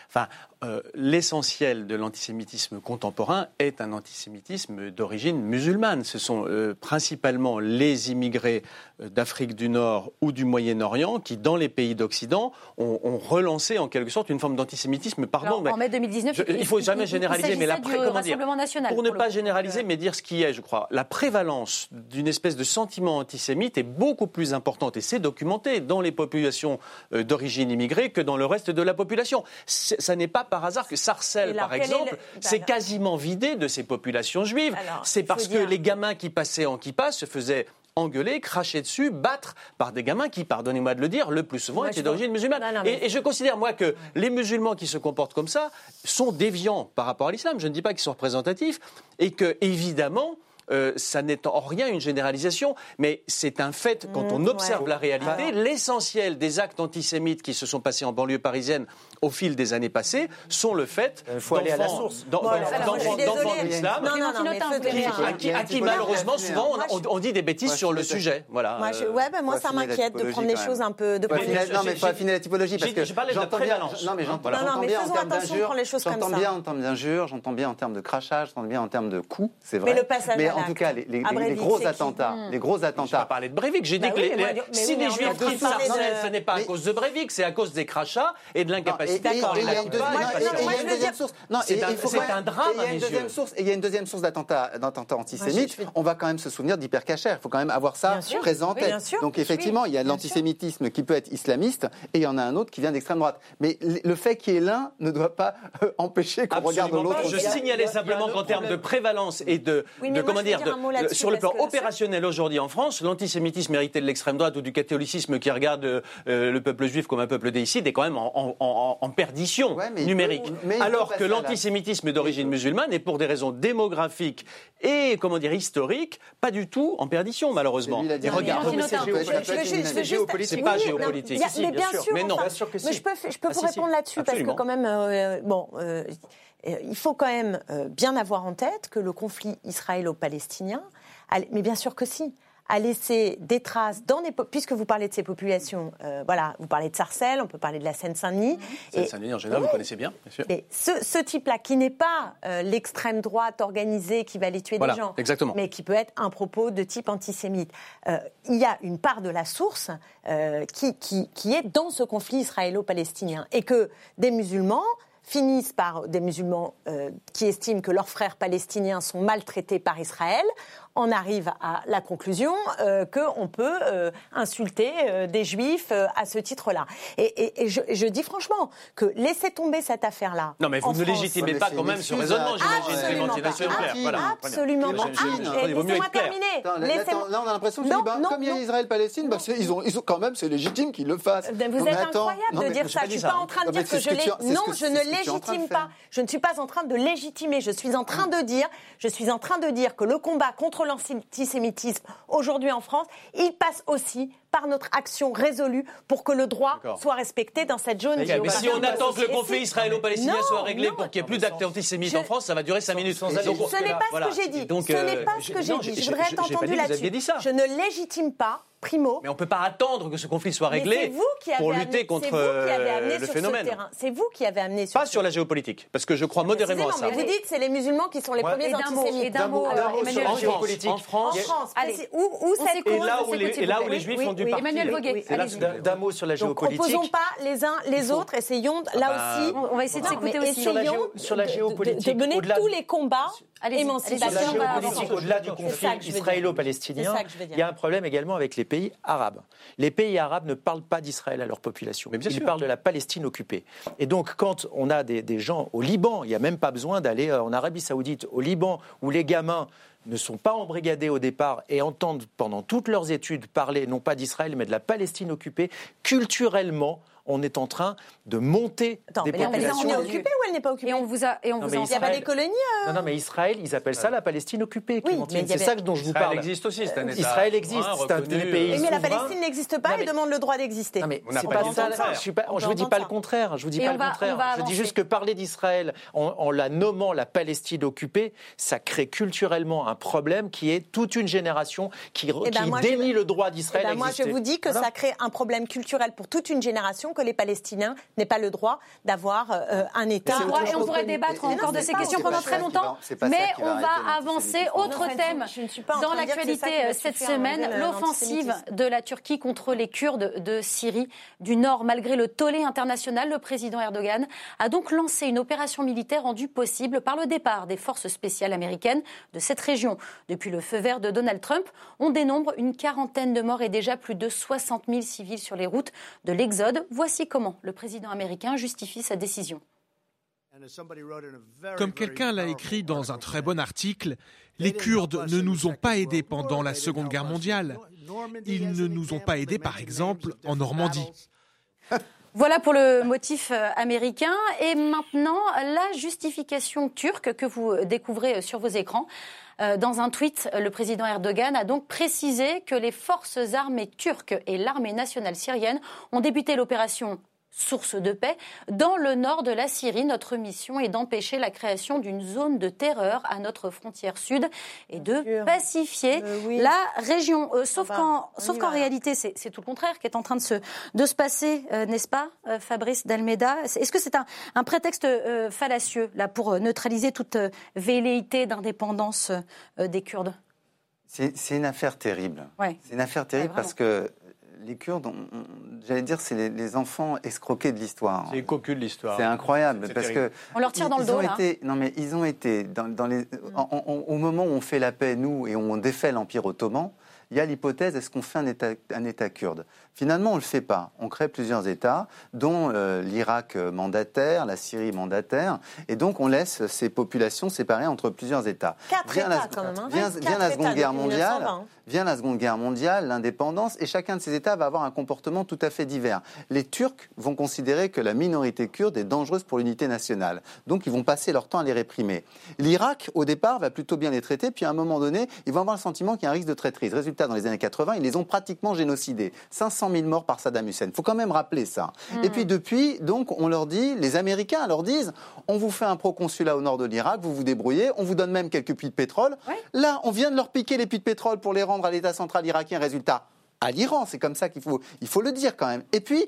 Enfin, euh, l'essentiel de l'antisémitisme contemporain est un antisémitisme d'origine musulmane. Ce sont euh, principalement les immigrés euh, d'Afrique du Nord ou du Moyen-Orient qui, dans les pays d'Occident, ont, ont relancé en quelque sorte une forme d'antisémitisme. Pardon, Alors, mais en mai 2019, je- il faut jamais généraliser, mais la pré pré- comment dire national. pour ne pas coup. généraliser, mais dire ce qui est, je crois. La prévalence d'une espèce de sentiment antisémite est beaucoup plus importante, et c'est documenté dans les populations euh, d'origine immigrée que dans le reste de la population. Ça n'est pas par hasard que Sarcelles, par exemple, le- s'est bah, quasiment vidé de ses populations juives. C'est parce que dire- les gamins qui passaient en kippa se faisaient engueuler, cracher dessus, battre par des gamins qui, pardonnez-moi de le dire, le plus souvent Moi, étaient d'origine musulmane. Non, non, mais- Et- et je considère, moi, que les musulmans qui se comportent comme ça sont déviants par rapport à l'islam. Je ne dis pas qu'ils sont représentatifs et que, évidemment, euh, ça n'est en rien une généralisation, mais c'est un fait quand on observe la réalité. L'essentiel des actes antisémites qui se sont passés en banlieue parisienne au fil des années passées sont le fait Il faut aller à la source. d'enfants qui- Régine. à qui, qui, malheureusement souvent on, dit des bêtises sur le sujet. Voilà. Moi, ça m'inquiète de prendre les choses un peu. De non, mais faut affiner la typologie parce que j'entends bien. Non, mais j'entends bien en faisons termes d'injures. prendre les choses comme J'entends ça. bien en termes d'injures, j'entends bien en termes de crachage, j'entends bien en termes de coups, c'est vrai. Mais le passage Mais en tout cas, les, gros qui attentats, les gros n'ai pas attentats. parlé de Breivik. J'ai Bah dit que les- mais si les Juifs parler Sarcelles, ce n'est pas à cause de Breivik, c'est à cause des crachats et de l'incapacité. D'accord. il y a une deuxième- source. Non, C'est et un- il faut c'est quand même- un drame, et Il y a une deuxième yeux. source. Et il y a une deuxième source d'attentats antisémites. On va quand même se souvenir d'Hypercacher. Il faut quand même avoir ça présent. Donc effectivement, il y a l'antisémitisme qui peut être islamiste et il y en a un autre qui vient d'extrême droite. Mais le fait qu'il y ait l'un ne doit pas euh, empêcher qu'on regarde l'autre. Je signalais simplement qu'en termes de prévalence et de, Oui, comment dire, dire un de- mot là-dessus, sur le plan opérationnel aujourd'hui en France, l'antisémitisme hérité de l'extrême droite ou du catholicisme qui regarde euh, euh, le peuple juif comme un peuple déicide est quand même en, en- en- en perdition Ouais, mais il numérique. mais Alors que la- l'antisémitisme d'origine musulmane est pour des raisons démographiques et comment dire historiques pas du tout en perdition malheureusement. Et regarde, c'est géopolitique. pas non, géopolitique. mais bien sûr. Mais non, enfin, bien sûr que mais si. je peux, je peux Ah, vous si, si. répondre là-dessus parce que quand même, euh, bon, euh, euh, il faut quand même bien avoir en tête que le conflit israélo-palestinien, mais bien sûr que si, a laissé des traces dans des, po- puisque vous parlez de ces populations, euh, voilà, vous parlez de Sarcelles, on peut parler de la Seine-Saint-Denis. C'est et- Saint-Denis en général, vous connaissez bien, bien sûr. mais ce, ce type-là, qui n'est pas euh, l'extrême droite organisée qui va aller tuer Voilà, des gens, exactement. mais qui peut être un propos de type antisémite, euh, il y a une part de la source euh, qui, qui, qui est dans ce conflit israélo-palestinien. Et que des musulmans finissent par, des musulmans euh, qui estiment que leurs frères palestiniens sont maltraités par Israël, on arrive à la conclusion euh, qu'on peut euh, insulter euh, des juifs euh, à ce titre-là. Et, et- et je, je dis franchement que laisser tomber cette affaire-là. Non, mais vous ne France- légitimez pas quand même ce raisonnement, j'imagine, Absolument pas. Laissez-moi être clair. terminer. Là, on a l'impression que Non, bah, non, comme il y a. Israël-Palestine, bah, c'est- ils, ont, ils ont quand même, c'est légitime qu'ils le fassent. Vous êtes incroyable de dire ça. Je dit suis pas en train de dire que je l'ai. Non, je ne légitime pas. Je ne suis pas en train de légitimer. Je suis en train de dire. Je suis en train de dire que le combat contre l'antisémitisme aujourd'hui en France, il passe aussi par notre action résolue pour que le droit soit respecté dans cette zone Mais géographique. si on attend que le conflit israélo-palestinien soit réglé non. pour qu'il n'y ait plus d'actes antisémites Je- en France, ça va durer 5 minutes. sans Ce n'est pas voilà. ce que j'ai dit. Donc, ce n'est euh, pas ce que j'ai dit. Je voudrais être entendu là-dessus. Je ne légitime pas, primo, Mais on ne peut pas attendre que ce conflit soit réglé c'est vous qui avez pour amené- lutter contre c'est vous qui avez euh, amené le sur phénomène. C'est vous qui avez amené sur Pas ce sur la géopolitique, parce que je crois modérément à ça. Mais vous dites c'est les musulmans qui sont les Ouais. premiers Et d'un mot, antisémites. et d'un mot, euh, En géopolitique. En France, En France, Allez. précis- où, cette et là où les, s'écoute, et là où s'il les vous juifs ont du Oui, parti. Emmanuel Voguet. D'un mot sur la Donc géopolitique. opposons pas les uns les autres, essayons de- là bah, aussi. on va essayer de s'écouter aussi. Sur la géopolitique, de, mener tous les combats émancipation. au-delà du conflit israélo-palestinien, il y a un problème également avec les pays arabes. Les pays arabes ne parlent pas d'Israël à leur population. Mais bien Ils sûr. parlent de la Palestine occupée. Et donc, quand on a des, des gens au Liban, il n'y a même pas besoin d'aller euh, en Arabie Saoudite, au Liban, où les gamins ne sont pas embrigadés au départ et entendent pendant toutes leurs études parler non pas d'Israël mais de la Palestine occupée, culturellement, on est en train de monter Attends, des mais la populations. Palestine est occupée ou elle n'est pas occupée? Et on vous a, et on Non, vous mais a Il n'y a pas Israël- des colonies euh Non, non, mais Israël, ils appellent ça la Palestine occupée. Y C'est avait- ça dont je vous Israël parle. existe aussi, c'est un État. Israël existe, c'est un des pays Oui, mais la. Palestine n'existe pas et demande le droit d'exister. Non mais c'est pas ça. contraire. Je, vous dis pas le contraire. Je vous dis pas le contraire. je dis juste que parler d'Israël en, la nommant la Palestine occupée, ça crée culturellement un problème qui est toute une génération qui, Eh ben, qui moi, je- dénie le droit Eh d'Israël. ben, moi, je vous dis que Voilà. ça crée un problème culturel pour toute une génération que les Palestiniens n'aient pas le droit d'avoir euh, un État. C'est droit, et on pourrait débattre Et- encore non, de ces pas- questions pendant très longtemps. va- c'est pas ça Mais on va avancer. Autre thème dans l'actualité euh, cette semaine, enlever l'offensive de la Turquie contre les Kurdes de Syrie du Nord. Malgré le tollé international, le président Erdogan a donc lancé une opération militaire rendue possible par le départ des forces spéciales américaines de cette région. Depuis le feu vert de Donald Trump, on dénombre une quarantaine de morts et déjà plus de 60 000 civils sur les routes de l'Exode. Voici comment le président américain justifie sa décision. Comme quelqu'un l'a écrit dans un très bon article, les Kurdes ne nous ont pas aidés pendant la Seconde Guerre mondiale. Ils ne nous ont pas aidés, par exemple, en Normandie. Voilà pour le motif euh, américain. Et maintenant, la justification turque que vous découvrez sur vos écrans. Euh, dans un tweet, le président Erdogan a donc précisé que les forces armées turques et l'armée nationale syrienne ont débuté l'opération source de paix. Dans le nord de la Syrie, notre mission est d'empêcher la création d'une zone de terreur à notre frontière sud et de pacifier Euh, la région. Euh, sauf qu'en y sauf qu'en va. réalité, c'est tout le contraire qui est en train de se, de se passer, euh, n'est-ce pas, euh, Fabrice Dalmeda Est-ce que c'est un, un prétexte euh, fallacieux là, pour neutraliser toute euh, velléité d'indépendance euh, des Kurdes? C'est c'est une affaire terrible. Ouais. C'est une affaire terrible Ouais, parce que les Kurdes, on- on- j'allais dire, c'est les, les enfants escroqués de l'histoire. C'est cocu de l'histoire. C'est incroyable C'est parce terrible. que On leur tire dans ils- le ils dos, ont là. été, non mais ils ont été dans, dans les, en- en- au moment où on fait la paix nous et on défait l'empire ottoman, il y a l'hypothèse est-ce qu'on fait un État, un État kurde? Finalement, on ne le fait pas. On crée plusieurs États, dont euh, l'Irak euh, mandataire, la Syrie mandataire, et donc on laisse ces populations séparées entre plusieurs États. Quatre Vient la- États, quand même, hein. vient- Quatre vient la États Seconde Guerre mondiale. 1920. Vient la Seconde Guerre mondiale, l'indépendance, et chacun de ces États va avoir un comportement tout à fait divers. Les Turcs vont considérer que la minorité kurde est dangereuse pour l'unité nationale. Donc ils vont passer leur temps à les réprimer. L'Irak, au départ, va plutôt bien les traiter, puis à un moment donné, ils vont avoir le sentiment qu'il y a un risque de traîtrise. Résultat, dans les années 80, ils les ont pratiquement génocidés. 500 000 morts par Saddam Hussein. Il faut quand même rappeler ça. Et puis depuis, donc, on leur dit, les Américains leur disent, on vous fait un proconsulat au nord de l'Irak, vous vous débrouillez, on vous donne même quelques puits de pétrole. Ouais. Là, on vient de leur piquer les puits de pétrole pour les rendre à l'État central irakien. Résultat, à l'Iran. C'est comme ça qu'il faut, il faut le dire quand même. Et puis,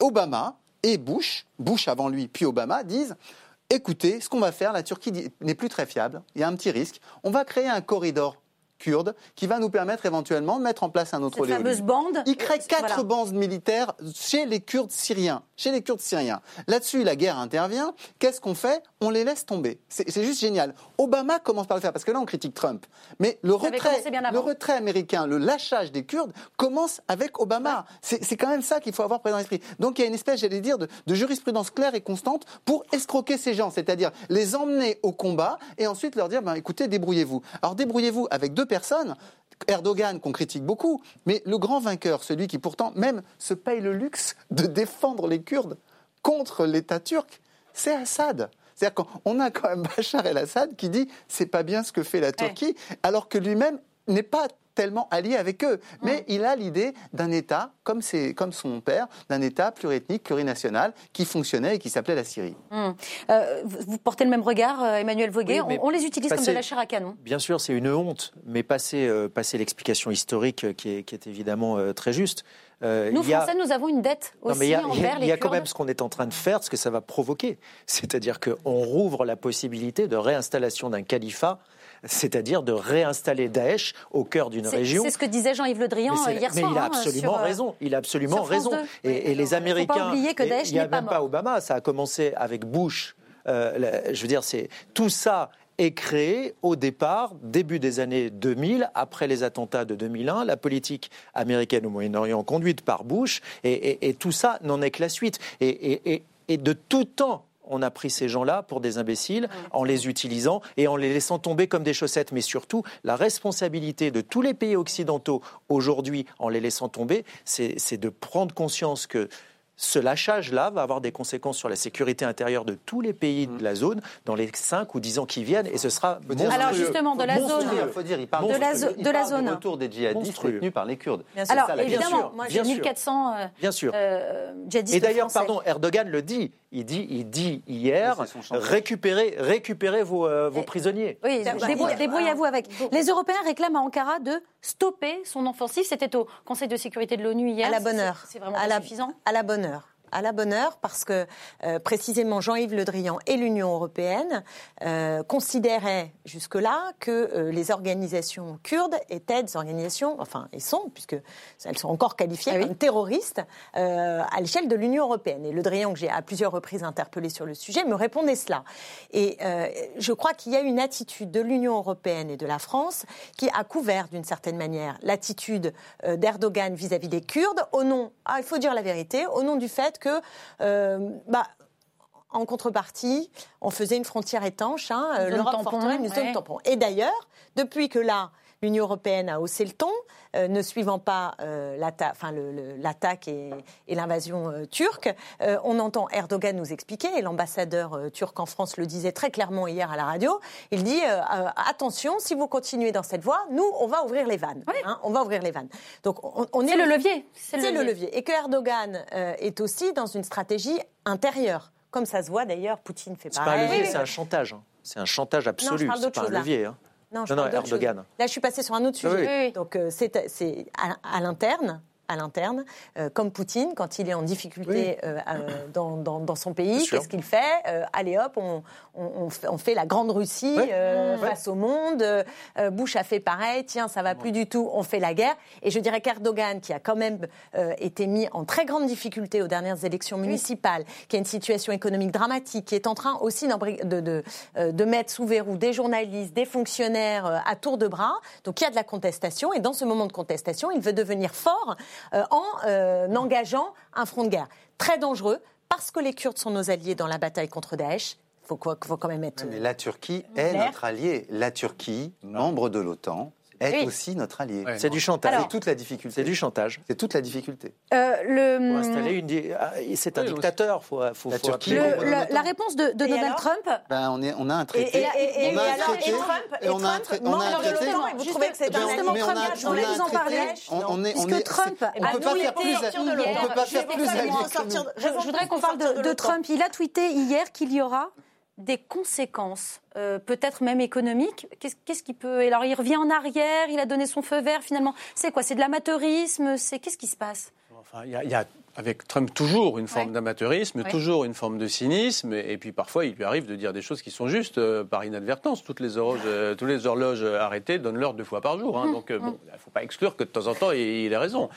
Obama et Bush, Bush avant lui, puis Obama, disent écoutez, ce qu'on va faire, la Turquie n'est plus très fiable, il y a un petit risque. On va créer un corridor kurde qui va nous permettre éventuellement de mettre en place un autre Cette fameuse bande. il crée quatre Voilà. bandes militaires chez les Kurdes syriens. Chez les Kurdes syriens. Là-dessus, la guerre intervient. Qu'est-ce qu'on fait? On les laisse tomber. C'est juste génial. Obama commence par le faire parce que là, on critique Trump. Mais le retrait, le retrait américain, le lâchage des Kurdes commence avec Obama. C'est c'est quand même ça qu'il faut avoir présent à l'esprit. Donc il y a une espèce, j'allais dire, de, de jurisprudence claire et constante pour escroquer ces gens, c'est-à-dire les emmener au combat et ensuite leur dire, ben, écoutez, débrouillez-vous. Alors débrouillez-vous avec deux personnes. Erdogan, qu'on critique beaucoup, mais le grand vainqueur, celui qui pourtant même se paye le luxe de défendre les Kurdes contre l'État turc, c'est Assad. C'est-à-dire qu'on a quand même Bachar el-Assad qui dit c'est pas bien ce que fait la Turquie, alors que lui-même n'est pas tellement allié avec eux. Mais il a l'idée d'un État, comme, c'est- comme son père, d'un État pluriethnique, plurinational, qui fonctionnait et qui s'appelait la Syrie. Hum. Euh, vous, portez le même regard, euh, Emmanuel Voguet. Oui, on, on les utilise comme de la chair à canon. Bien sûr, c'est une honte, mais passer, euh, passer l'explication historique qui est, qui est évidemment euh, très juste. euh, Nous, a- Français, nous avons une dette Non, aussi mais il y a, il y a- envers il les y a quand même ce qu'on est en train de faire, ce que ça va provoquer. C'est-à-dire qu'on rouvre la possibilité de réinstallation d'un califat, c'est-à-dire de réinstaller Daesh au cœur d'une région. C'est ce que disait Jean-Yves Le Drian Mais, euh, hier mais soir. il a hein, absolument sur, euh, raison. Il a absolument raison. 2. Et, les alors, faut pas Américains. oublier que il n'y a même pas. Obama. Ça a commencé avec Bush. Euh, je veux dire, c'est tout ça est créé au départ, début des années 2000, après les attentats de 2001, la politique américaine au Moyen-Orient conduite par Bush, et, tout ça n'en est que la suite. Et de tout temps, on a pris ces gens-là pour des imbéciles en les utilisant et en les laissant tomber comme des chaussettes. Mais surtout, la responsabilité de tous les pays occidentaux aujourd'hui, en les laissant tomber, c'est de prendre conscience que ce lâchage-là va avoir des conséquences sur la sécurité intérieure de tous les pays de la zone dans les 5 ou 10 ans qui viennent et ce sera dire- Alors, monstrueux. justement, de la Monstrueux. zone- Il faut dire, il parle De la zo- il de la du zone. retour des djihadistes Monstrueux. détenus par les Kurdes. Bien sûr. Alors, ça, évidemment, bien sûr, moi, j'ai sûr. 1400 euh, Bien sûr. euh, djihadistes Et d'ailleurs, pardon, Erdogan le dit. Il dit, il dit hier, récupérez, récupérez vos, euh, vos Et- prisonniers. Oui, débrou- débrouillez-vous alors, avec. Les Européens réclament à Ankara de stopper son offensive. C'était au Conseil de sécurité de l'ONU hier. À la bonne heure. C'est vraiment à pas la, suffisant. À la bonne heure. À la bonne heure, parce que euh, précisément Jean-Yves Le Drian et l'Union européenne euh, considéraient jusque-là que euh, les organisations kurdes étaient des organisations, enfin, et sont, puisque elles sont encore qualifiées Ah oui. comme terroristes à l'échelle de l'Union européenne. Et Le Drian, que j'ai à plusieurs reprises interpellé sur le sujet, me répondait cela. Et je crois qu'il y a une attitude de l'Union européenne et de la France qui a couvert d'une certaine manière l'attitude d'Erdogan vis-à-vis des Kurdes au nom, ah, il faut dire la vérité, au nom du fait que, euh, bah, en contrepartie, on faisait une frontière étanche, hein, zone l'Europe forterait une zone ouais. tampon. Et d'ailleurs, depuis que là, L'Union européenne a haussé le ton, euh, ne suivant pas euh, le- le- l'attaque et, et l'invasion euh, turque. Euh, on entend Erdogan nous expliquer, et l'ambassadeur euh, turc en France le disait très clairement hier à la radio. Il dit euh, euh, attention, si vous continuez dans cette voie, nous, on va ouvrir les vannes. hein, on va ouvrir les vannes. Donc, on, on C'est est le levier. c'est le levier. Et que Erdogan euh, est aussi dans une stratégie intérieure. Comme ça se voit d'ailleurs, Poutine fait C'est pas un pareil. levier, c'est un chantage. hein. C'est un chantage absolu. C'est pas un levier. hein. Non, je Non, non. Erdogan. Là, je suis passée sur un autre sujet. oui. Donc, euh, c'est c'est à, à l'interne. À l'interne, euh, comme Poutine, quand il est en difficulté euh, euh, dans, dans- dans son pays, qu'est-ce qu'il fait Allez hop, on, on- on fait, la grande Russie Ouais. Ouais. face au monde. Bush a fait pareil. Tiens, ça va plus du tout. On fait la guerre. Et je dirais qu'Erdogan, qui a quand même été mis en très grande difficulté aux dernières élections municipales, qui a une situation économique dramatique, qui est en train aussi de, de, de mettre sous verrou des journalistes, des fonctionnaires à tour de bras. Donc il y a de la contestation. Et dans ce moment de contestation, il veut devenir fort en euh, engageant un front de guerre. Très dangereux, parce que les Kurdes sont nos alliés dans la bataille contre Daesh. Il faut, quoi- faut quand même être... Mais la Turquie est Claire. notre allié. La Turquie, membre de l'OTAN, est Oui. aussi notre allié. Ouais. C'est du chantage. C'est toute la difficulté. C'est du chantage. C'est toute la difficulté. Euh, le, installer une ah, C'est un Oui, dictateur. Faut, faut, La faut Turquie, appeler- le- le- la réponse de, Donald alors Trump, Ben, on, est, on a un traité. et- et- et on a un alors, et traité, Trump, et on a un on un traité. vous trouvez que c'est un justement, Trump, je voulais vous en parler. On, est, on est- Trump on a peut pas tweeté faire plus. hier- On peut pas faire plus. Je, voudrais qu'on parle de Trump. Il a tweeté hier qu'il y aura des conséquences, euh, peut-être même économiques. Qu'est-ce qui peut Alors, il revient en arrière. Il a donné son feu vert. Finalement, c'est quoi? C'est de l'amateurisme? C'est qu'est-ce qui se passe? Enfin, il y a, il y a, avec Trump toujours une forme Ouais. d'amateurisme, Ouais. toujours une forme de cynisme, et puis parfois il lui arrive de dire des choses qui sont justes euh, par inadvertance. Toutes les horloges, euh, toutes les horloges arrêtées donnent l'heure deux fois par jour. hein. donc euh, bon, il ne faut pas exclure que de temps en temps il, il ait raison.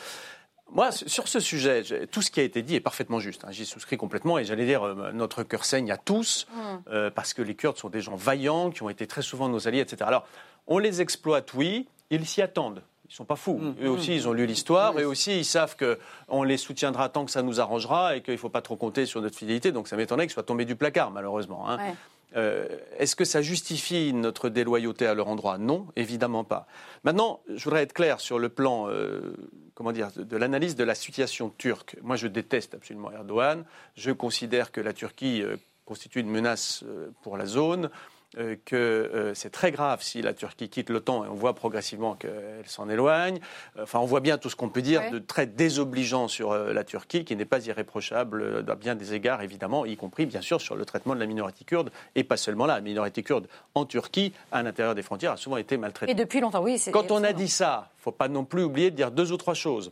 Moi, sur ce sujet, je- tout ce qui a été dit est parfaitement juste. hein. J'y souscris complètement et j'allais dire, euh, notre cœur saigne à tous euh, parce que les Kurdes sont des gens vaillants qui ont été très souvent nos alliés, etc. Alors, on les exploite, oui, ils s'y attendent. Ils sont pas fous. Eux aussi, ils ont lu l'histoire. Eux aussi, ils savent qu'on les soutiendra tant que ça nous arrangera et qu'il ne faut pas trop compter sur notre fidélité. Donc, ça m'étonnerait qu'ils soient tombés du placard, malheureusement. hein. Ouais. Euh, Est-ce que ça justifie notre déloyauté à leur endroit? Non, évidemment pas. Maintenant, je voudrais être clair sur le plan, euh, comment dire, de, l'analyse de la situation turque. Moi, je déteste absolument Erdogan. Je considère que la Turquie euh, constitue une menace pour la zone. Euh, que euh, c'est très grave si la Turquie quitte l'OTAN et on voit progressivement qu'elle s'en éloigne. Enfin, on voit bien tout ce qu'on peut dire Ouais. de très désobligeant sur euh, la Turquie, qui n'est pas irréprochable euh, à bien des égards, évidemment, y compris bien sûr sur le traitement de la minorité kurde, et pas seulement là. La minorité kurde en Turquie, à l'intérieur des frontières, a souvent été maltraitée. Et depuis longtemps, oui. c'est- Quand on a dit ça, il faut pas non plus oublier de dire deux ou trois choses.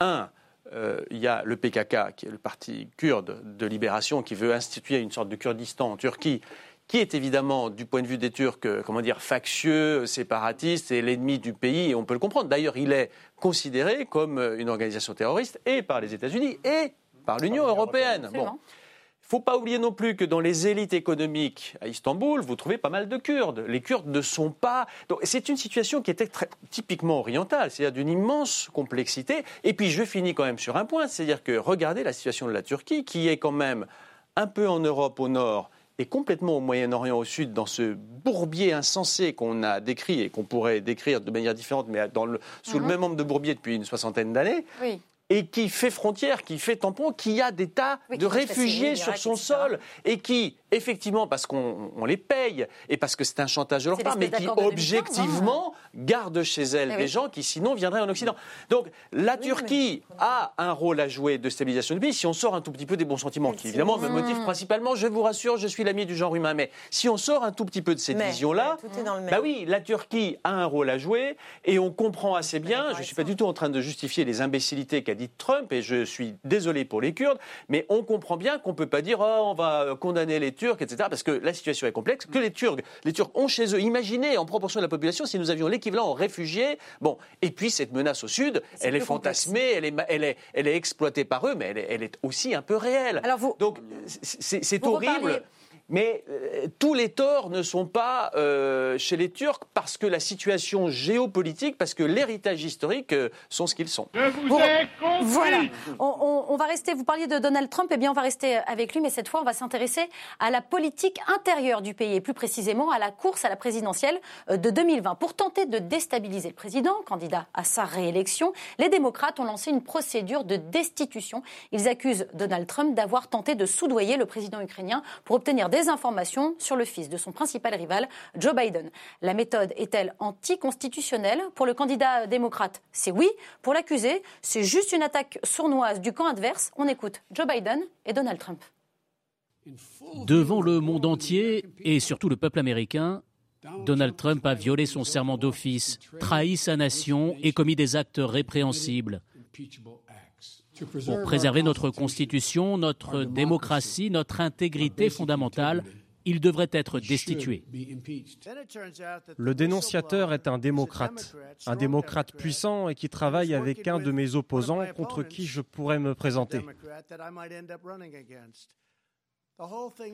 Un, euh, il y a le PKK, qui est le parti kurde de libération, qui veut instituer une sorte de Kurdistan en Turquie, qui est évidemment, du point de vue des Turcs, euh, comment dire, factieux, séparatiste, et l'ennemi du pays, et on peut le comprendre. D'ailleurs, il est considéré comme euh, une organisation terroriste, et par les États-Unis, et par l'Union européenne. Bon. Il ne faut pas oublier non plus que dans les élites économiques à Istanbul, vous trouvez pas mal de Kurdes. Les Kurdes ne sont pas. Donc, c'est une situation qui était très, typiquement orientale, c'est-à-dire d'une immense complexité. Et puis je finis quand même sur un point, c'est-à-dire que regardez la situation de la Turquie, qui est quand même un peu en Europe au nord et complètement au Moyen-Orient au sud, dans ce bourbier insensé qu'on a décrit et qu'on pourrait décrire de manière différente, mais dans le- sous le même nombre de bourbiers depuis une soixantaine d'années Oui. Et qui fait frontière, qui fait tampon, qui a des tas Oui, de réfugiés sur son etc. sol et qui, effectivement, parce qu'on on les paye et parce que c'est un chantage de leur part, mais qui d'accord de 2015, objectivement gardent chez elle Eh des gens qui sinon viendraient en Occident. Donc la Oui, Turquie a un rôle à jouer de stabilisation du pays si on sort un tout petit peu des bons sentiments, qui évidemment me motivent principalement. Je vous rassure, je suis l'ami du genre humain, mais si on sort un tout petit peu de cette vision-là, bah oui, la Turquie a un rôle à jouer et on comprend assez bien. Je ne suis pas du tout en train de justifier les imbécilités qu'a dit Trump et je suis désolé pour les Kurdes, mais on comprend bien qu'on ne peut pas dire oh, on va condamner les Turcs, etc. Parce que la situation est complexe. Que les Turcs, les Turcs ont chez eux, imaginez en proportion de la population si nous avions l'équivalent en réfugiés. Bon, et puis cette menace au sud, elle est fantasmée, elle est, elle est, elle est exploitée par eux, mais elle est, elle est aussi un peu réelle. Alors vous- Donc c'est- horrible. reparlez- Mais euh, tous les torts ne sont pas euh, chez les Turcs parce que la situation géopolitique, parce que l'héritage historique euh, sont ce qu'ils sont. Voilà. On, on- on va rester. Vous parliez de Donald Trump. Eh bien, on va rester avec lui, mais cette fois, on va s'intéresser à la politique intérieure du pays et plus précisément à la course à la présidentielle de 2020. Pour tenter de déstabiliser le président, candidat à sa réélection, les démocrates ont lancé une procédure de destitution. Ils accusent Donald Trump d'avoir tenté de soudoyer le président ukrainien pour obtenir des informations sur le fils de son principal rival, Joe Biden. La méthode est-elle anticonstitutionnelle Pour le candidat démocrate, c'est oui. Pour l'accusé, c'est juste une attaque sournoise du camp adverse. On écoute Joe Biden et Donald Trump. Devant le monde entier et surtout le peuple américain, Donald Trump a violé son serment d'office, trahi sa nation et commis des actes répréhensibles. Pour préserver notre Constitution, notre démocratie, notre intégrité fondamentale, il devrait être destitué. Le dénonciateur est un démocrate, un démocrate puissant et qui travaille avec un de mes opposants contre qui je pourrais me présenter.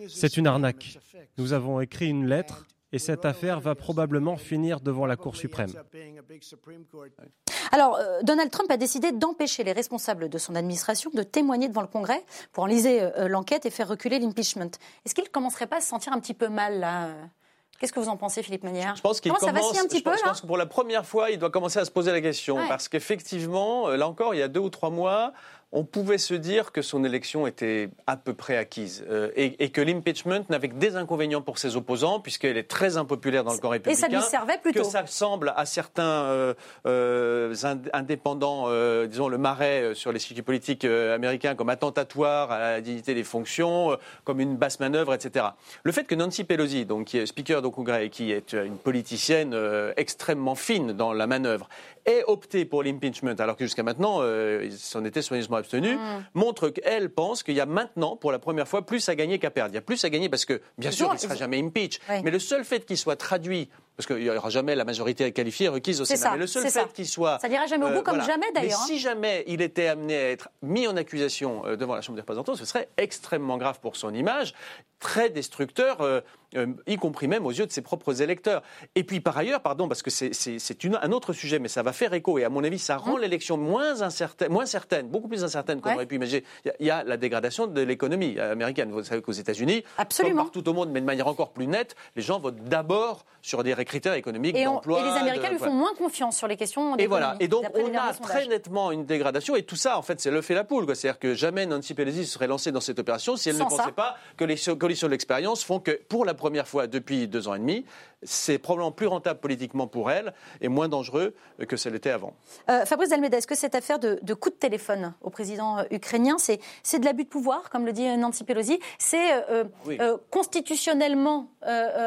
C'est une arnaque. Nous avons écrit une lettre et cette affaire va probablement finir devant la Cour suprême. Alors, euh, Donald Trump a décidé d'empêcher les responsables de son administration de témoigner devant le Congrès pour enliser euh, l'enquête et faire reculer l'impeachment. Est-ce qu'il ne commencerait pas à se sentir un petit peu mal, là euh? Qu'est-ce que vous en pensez, Philippe Manière Je pense qu'il ça commence. vacille un petit je peu, pense, je pense que pour la première fois, il doit commencer à se poser la question Ouais. parce qu'effectivement, euh, là encore, il y a deux ou trois mois, on pouvait se dire que son élection était à peu près acquise euh, et, et que l'impeachment n'avait que des inconvénients pour ses opposants puisqu'elle est très impopulaire dans le camp Et républicain. ça lui servait plutôt. Que ça semble à certains euh, euh, ind- indépendants, disons le marais sur l'échiquier politique euh, américain, comme attentatoire à la dignité des fonctions, comme une basse manœuvre, etc. Le fait que Nancy Pelosi, donc qui est speaker du Congrès et qui est une politicienne extrêmement fine dans la manœuvre, ait opté pour l'impeachment, alors que jusqu'à maintenant, il s'en était soigneusement abstenu, Mm. montre qu'elle pense qu'il y a maintenant, pour la première fois, plus à gagner qu'à perdre. Il y a plus à gagner parce que, bien sûr, il ne sera jamais impeach, Oui. mais le seul fait qu'il soit traduit, parce qu'il n'y aura jamais la majorité qualifiée requise au Sénat, ça, mais le seul fait qu'il soit... Ça n'ira jamais au euh, bout, comme voilà. jamais d'ailleurs. hein. Mais si jamais il était amené à être mis en accusation euh, devant la Chambre des représentants, ce serait extrêmement grave pour son image, très destructeur, euh, euh, y compris même aux yeux de ses propres électeurs. Et puis par ailleurs, pardon, parce que c'est- un autre sujet, mais ça va faire écho, et à mon avis, ça rend l'élection moins, incertaine, moins certaine, beaucoup plus incertaine qu'on Mmh. Ouais. aurait pu imaginer. Il y a- il y, a la dégradation de l'économie euh, américaine. Vous savez qu'aux États-Unis, comme partout au monde, mais de manière encore plus nette, les gens votent d'abord sur des critères économiques Et, d'emploi. et les Américains de- lui voilà. font moins confiance sur les questions Et voilà. Et donc, on a très nettement une dégradation. Et tout ça, en fait, c'est le fait la poule. C'est-à-dire que jamais Nancy Pelosi se serait lancée dans cette opération si elle Sans ne pensait ça. pas que les conditions de l'expérience font que, pour la première fois depuis deux ans et demi, c'est probablement plus rentable politiquement pour elle et moins dangereux que ce l'était avant. Euh, Fabrice Almeida, est-ce que cette affaire de, de coup de téléphone au président euh, ukrainien, c'est c'est de l'abus de pouvoir, comme le dit euh, Nancy Pelosi? C'est euh, Oui. euh, constitutionnellement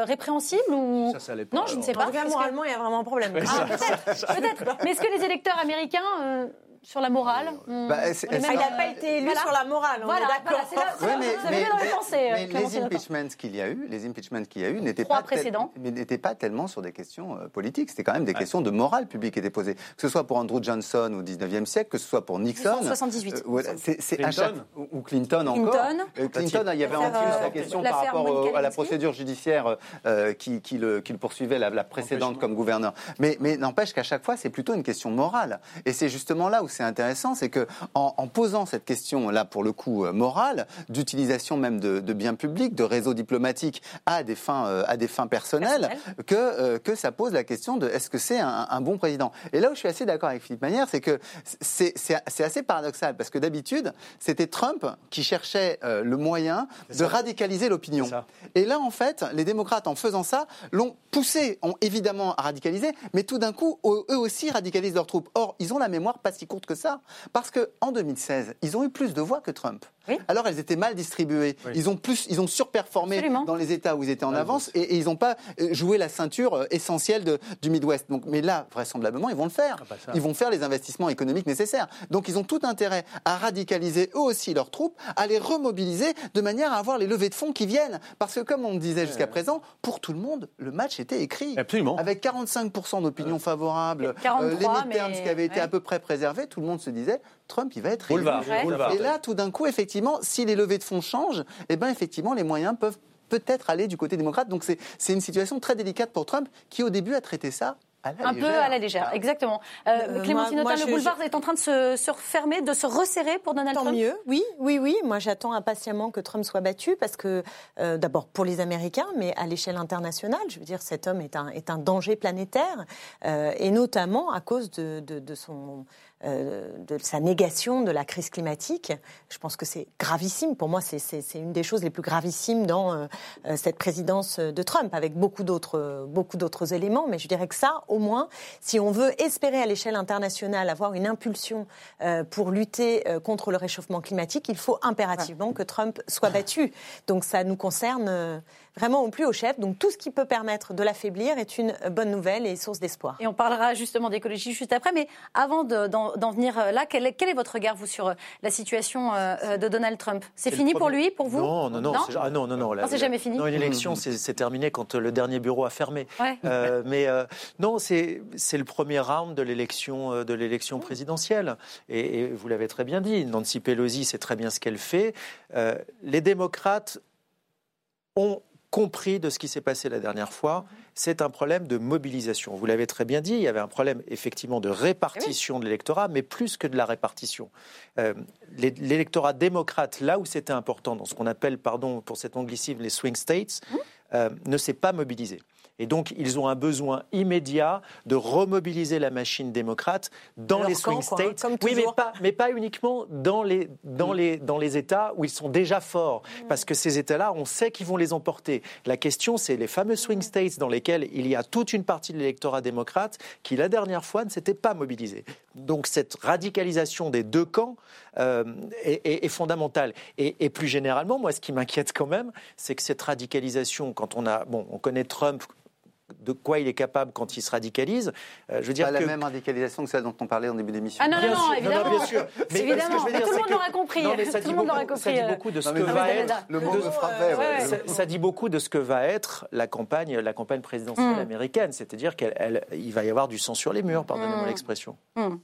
répréhensible ou Ça, ça l'est pas, Non, je ne sais En pas. tout cas, moralement, il y a vraiment un problème. Ah, peut-être, peut-être. Mais est-ce que les électeurs américains, euh, sur la morale, ont- Bah, Ah, il n'a pas été élu Voilà. sur la morale, on Voilà, est d'accord. voilà, c'est là- c'est Ouais, là- mais, vous avez dans les pensées, euh, mais Clément les impeachments qu'il y a eu, les impeachments qu'il y a eu n'étaient pas, tel- tellement sur des questions euh, politiques. C'était quand même des questions de morale publique qui étaient posées. Que ce soit pour Andrew Johnson au 19e siècle, que ce soit pour Nixon. 1978. euh, voilà, c'est- à chaque- ou- Clinton encore. Clinton. Euh, Clinton, il y avait en plus euh, la question par rapport à la procédure judiciaire euh, qui, le, poursuivait, la, la précédente comme gouverneur. Mais, mais n'empêche qu'à chaque fois, c'est plutôt une question morale. Et c'est justement là où c'est intéressant, c'est que en, en posant cette question là pour le coup euh, morale, d'utilisation même de, de biens publics, de réseaux diplomatiques à des fins euh, à des fins personnelles, que euh, que ça pose la question de est-ce que c'est un, un bon président. Et là où je suis assez d'accord avec Philippe Manière, c'est que c'est assez paradoxal parce que d'habitude c'était Trump qui cherchait euh, le moyen de radicaliser l'opinion. Et là, en fait, les démocrates, en faisant ça, l'ont poussé, ont évidemment à radicaliser, mais tout d'un coup, eux eux aussi radicalisent leurs troupes. Or, ils ont la mémoire pas si courte que ça, parce que en 2016, ils ont eu plus de voix que Trump. Oui. Alors, elles étaient mal distribuées. Ils ont plus, ils ont surperformé Absolument. dans les États où ils étaient en avance, et, et ils n'ont pas euh, joué la ceinture euh, essentielle de- du Midwest. Donc, mais là, vraisemblablement, ils vont le faire. bah ça. Ils vont faire les investissements économiques nécessaires. Donc, ils ont tout intérêt à radicaliser eux aussi leurs troupes, à les remobiliser de manière à avoir les levées de fonds qui viennent. Parce que, comme on le disait jusqu'à présent, pour tout le monde, le match était écrit. Absolument. Avec 45% d'opinion favorable, 43, les midterms mais- qui avaient été ouais. à peu près préservés, tout le monde se disait Trump, il va être élu. Et là, tout d'un coup, effectivement, si les levées de fonds changent, eh ben, effectivement, les moyens peuvent peut-être aller du côté démocrate. Donc c'est une situation très délicate pour Trump qui au début a traité ça un peu à la légère, exactement. Euh, euh Clémentine le boulevard est en train de se, refermer, de se resserrer pour Donald Trump? Tant mieux, oui, oui, oui. Moi, j'attends impatiemment que Trump soit battu parce que, euh, d'abord, pour les Américains, mais à l'échelle internationale, je veux dire, cet homme est un, est un danger planétaire, euh, et notamment à cause de, de son de sa négation de la crise climatique. Je pense que c'est gravissime. Pour moi, c'est une des choses les plus gravissimes dans euh, euh, cette présidence de Trump, avec beaucoup d'autres beaucoup d'autres éléments. Mais je dirais que ça, au moins, si on veut espérer à l'échelle internationale avoir une impulsion pour lutter contre le réchauffement climatique, il faut impérativement que Trump soit battu. Donc ça nous concerne vraiment au plus haut chef. Donc tout ce qui peut permettre de l'affaiblir est une bonne nouvelle et source d'espoir. Et on parlera justement d'écologie juste après. Mais avant d'en venir euh, là, quel est, quel est, votre regard, vous, sur euh, la situation euh, de Donald Trump? C'est fini pour lui, pour vous? Non, non, non. Non, ah, non, non, non. c'est jamais fini. Non, une élection, c'est terminé quand le dernier bureau a fermé. mais non, c'est le premier round de l'élection de l'élection présidentielle. Et, et vous l'avez très bien dit, Nancy Pelosi sait très bien ce qu'elle fait. les démocrates ont compris de ce qui s'est passé la dernière fois, c'est un problème de mobilisation. Vous l'avez très bien dit, il y avait un problème effectivement de répartition de l'électorat, mais plus que de la répartition. Euh, l'électorat démocrate, là où c'était important, dans ce qu'on appelle, pardon pour cet anglicisme, les swing states, mmh. euh, ne s'est pas mobilisé. Et donc, ils ont un besoin immédiat de remobiliser la machine démocrate dans les swing states. oui, mais pas, mais pas uniquement dans les, dans, mm. les, dans les États où ils sont déjà forts. Mm. Parce que ces États-là, on sait qu'ils vont les emporter. La question, c'est les fameux swing states dans lesquels il y a toute une partie de l'électorat démocrate qui, la dernière fois, ne s'était pas mobilisé. Donc, cette radicalisation des deux camps euh, est, fondamentale. Et, et plus généralement, moi, ce qui m'inquiète quand même, c'est que cette radicalisation, quand on a, bon, on connaît Trump de quoi il est capable quand il se radicalise. Euh, je veux dire pas la même radicalisation que celle dont on parlait en début d'émission. Ah non, non, non, évidemment. bien sûr. Mais évidemment, tout le monde l'aura compris. ça, dit beaucoup, ça dit beaucoup de ce que va être. Le mot. Ça, dit beaucoup de ce que va être la campagne, la campagne présidentielle mm. américaine. C'est-à-dire qu'il va y avoir du sang sur les murs, pardonnez-moi mm. l'expression. Mm.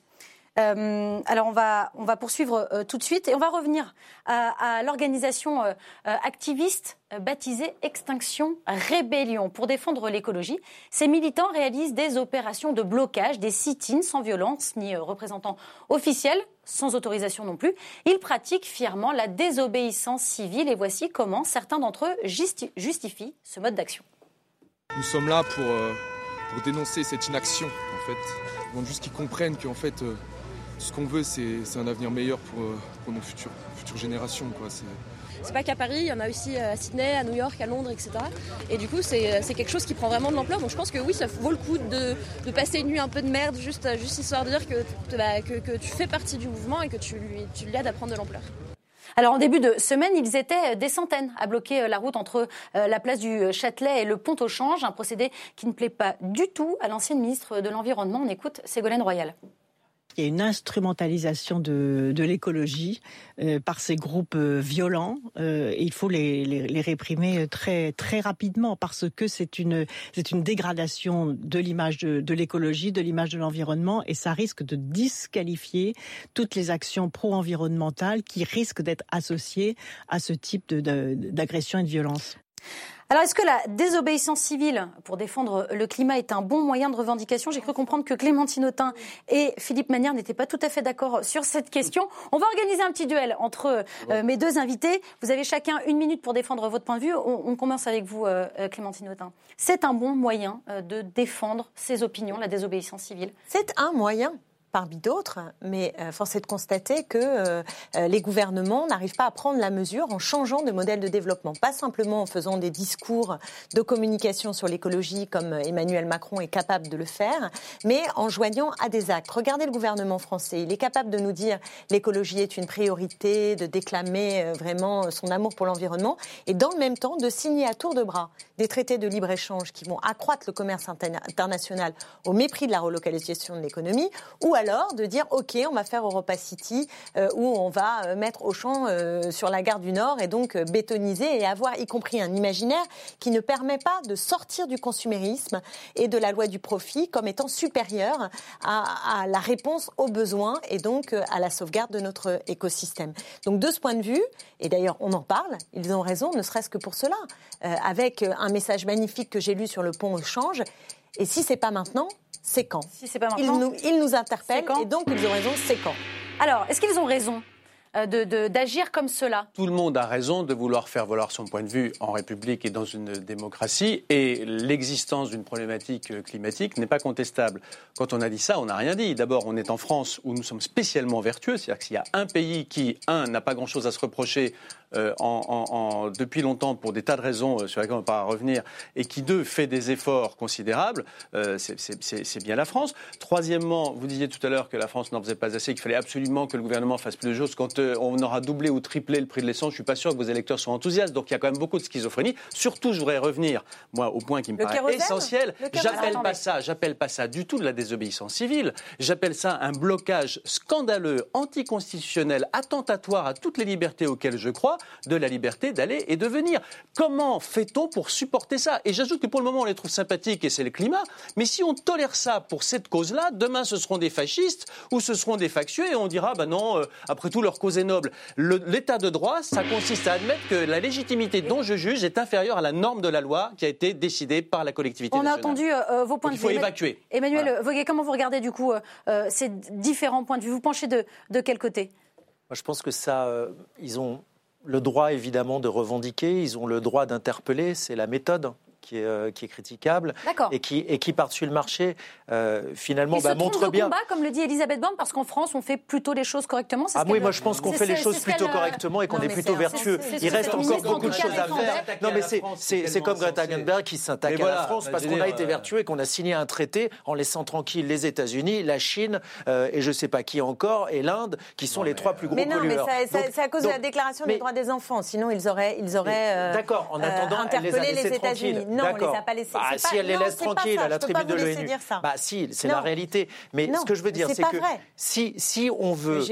Euh, alors on va, on va poursuivre euh, tout de suite et on va revenir à, l'organisation euh, activiste baptisée Extinction Rébellion. Pour défendre l'écologie, ces militants réalisent des opérations de blocage, des sit-ins sans violence ni représentants officiels, sans autorisation non plus. Ils pratiquent fièrement la désobéissance civile et voici comment certains d'entre eux justifient ce mode d'action. Nous sommes là pour, pour dénoncer cette inaction en fait. Juste qu'ils comprennent qu'en fait ce qu'on veut, c'est un avenir meilleur pour, euh, pour nos futures, futures générations. Quoi. C'est pas qu'à Paris, il y en a aussi euh, à Sydney, à New York, à Londres, etc. Et du coup, c'est quelque chose qui prend vraiment de l'ampleur. Donc je pense que oui, ça vaut le coup de, de, passer une nuit un peu de merde, juste, juste histoire de dire que, bah, que, que, tu fais partie du mouvement et que tu lui, tu lui aides à prendre de l'ampleur. Alors en début de semaine, ils étaient des centaines à bloquer la route entre la place du Châtelet et le pont au Change, un procédé qui ne plaît pas du tout à l'ancienne ministre de l'Environnement. On écoute Ségolène Royal. Il y a une instrumentalisation de, de l'écologie euh, par ces groupes euh, violents euh, et il faut les, réprimer très rapidement parce que c'est une dégradation de l'image de, de l'écologie, de l'image de l'environnement et ça risque de disqualifier toutes les actions pro-environnementales qui risquent d'être associées à ce type d'agression et de violence. Alors, est-ce que la désobéissance civile pour défendre le climat est un bon moyen de revendication? J'ai cru comprendre que Clémentine Autain et Philippe Manière n'étaient pas tout à fait d'accord sur cette question. On va organiser un petit duel entre euh, mes deux invités. Vous avez chacun une minute pour défendre votre point de vue. On, commence avec vous, euh, euh, Clémentine Autain. C'est un bon moyen de défendre ses opinions, la désobéissance civile? C'est un moyen parmi d'autres, mais euh, force est de constater que euh, euh, les gouvernements n'arrivent pas à prendre la mesure en changeant de modèle de développement, pas simplement en faisant des discours de communication sur l'écologie comme Emmanuel Macron est capable de le faire, mais en joignant à des actes. Regardez le gouvernement français, il est capable de nous dire l'écologie est une priorité, de déclamer vraiment son amour pour l'environnement, et dans le même temps de signer à tour de bras des traités de libre-échange qui vont accroître le commerce international au mépris de la relocalisation de l'économie, ou alors alors de dire ok, on va faire Europa City euh, où on va euh, mettre Auchan euh, sur la gare du Nord et donc euh, bétoniser et avoir y compris un imaginaire qui ne permet pas de sortir du consumérisme et de la loi du profit comme étant supérieur à, la réponse aux besoins et donc à la sauvegarde de notre écosystème. Donc de ce point de vue, et d'ailleurs on en parle, ils ont raison, ne serait-ce que pour cela, avec un message magnifique que j'ai lu sur le pont au change. Et si c'est pas maintenant, c'est quand Si c'est pas Ils nous, ils nous interpellent quand et donc ils ont raison, c'est quand Alors, est-ce qu'ils ont raison euh, de- de- d'agir comme cela? Tout le monde a raison de vouloir faire valoir son point de vue en République et dans une démocratie, et l'existence d'une problématique euh, climatique n'est pas contestable. Quand on a dit ça, on n'a rien dit. D'abord, on est en France où nous sommes spécialement vertueux, c'est-à-dire que s'il y a un pays qui, un, n'a pas grand-chose à se reprocher euh, en- en- en- depuis longtemps pour des tas de raisons euh, sur lesquelles on ne va pas revenir, et qui, deux, fait des efforts considérables, euh, c'est- bien la France. Troisièmement, vous disiez tout à l'heure que la France n'en faisait pas assez, qu'il fallait absolument que le gouvernement fasse plus de choses. Quand euh, on aura doublé ou triplé le prix de l'essence, je suis pas sûr que vos électeurs soient enthousiastes. Donc il y a quand même beaucoup de schizophrénie. Surtout, je voudrais revenir, moi, au point qui me Le paraît kérosène essentiel. J'appelle pas ça, j'appelle pas ça du tout de la désobéissance civile. J'appelle ça un blocage scandaleux, anticonstitutionnel, attentatoire à toutes les libertés auxquelles je crois, de la liberté d'aller et de venir. Comment fait-on pour supporter ça? Et j'ajoute que pour le moment, on les trouve sympathiques et c'est le climat. Mais si on tolère ça pour cette cause-là, demain, ce seront des fascistes ou ce seront des factieux et on dira, bah non, euh, après tout, leur cause est noble. Le- L'état de droit, ça consiste à admettre que la légitimité dont je juge est inférieure à la norme de la loi qui a été décidée par la collectivité On a nationale. entendu euh, vos points Donc, de vue. il faut évacuer. Emmanuel Voilà. Voguet, comment vous regardez du coup euh, euh, ces différents points de vue? Vous penchez de, de quel côté? Moi, je pense que ça, euh, ils ont le droit évidemment de revendiquer, ils ont le droit d'interpeller, c'est la méthode qui est, euh, qui est critiquable D'accord. et qui, et qui par-dessus le marché, euh, finalement, bah, montre de bien. combat, comme le dit Elisabeth Borne, parce qu'en France, on fait plutôt les choses correctement. Ah oui, moi je pense qu'on fait les choses plutôt correctement et qu'on est plutôt vertueux. Il reste encore beaucoup de choses à faire. Non, mais c'est- comme Greta Thunberg qui s'attaque à la voilà, France bah, parce qu'on a été euh, vertueux et qu'on a signé un traité en laissant tranquille les États-Unis, la Chine euh, et je sais pas qui encore et l'Inde qui sont les trois plus gros Mais non, mais pollueurs. c'est à cause de la Déclaration des droits des enfants. Sinon, ils auraient, ils auraient D'accord, en attendant, interpellé les États-Unis. Non, on les D'accord. a pas laissés. Bah, si elle les laisse tranquilles à la tribune de l'ONU. Bah si, c'est la réalité. Mais Non, ce que je veux dire, c'est que vrai. si, si on veut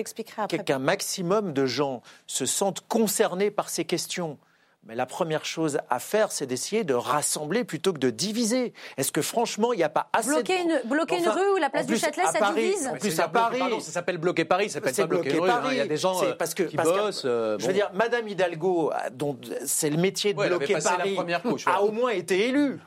qu'un maximum de gens se sentent concernés par ces questions, mais la première chose à faire, c'est d'essayer de rassembler plutôt que de diviser. Est-ce que franchement, il n'y a pas assez Bloquer de... une, bloquer une rue ou la place du Châtelet, ça Paris, divise En plus, c'est à Paris, pardon, ça s'appelle bloquer Paris, ça s'appelle pas bloquer rue, hein. Paris. Il y a des gens C'est euh, parce que, qui parce que- bossent. euh, je veux dire, Madame Hidalgo, euh, dont c'est le métier de Ouais, bloquer Paris, première couche, a au moins été élue.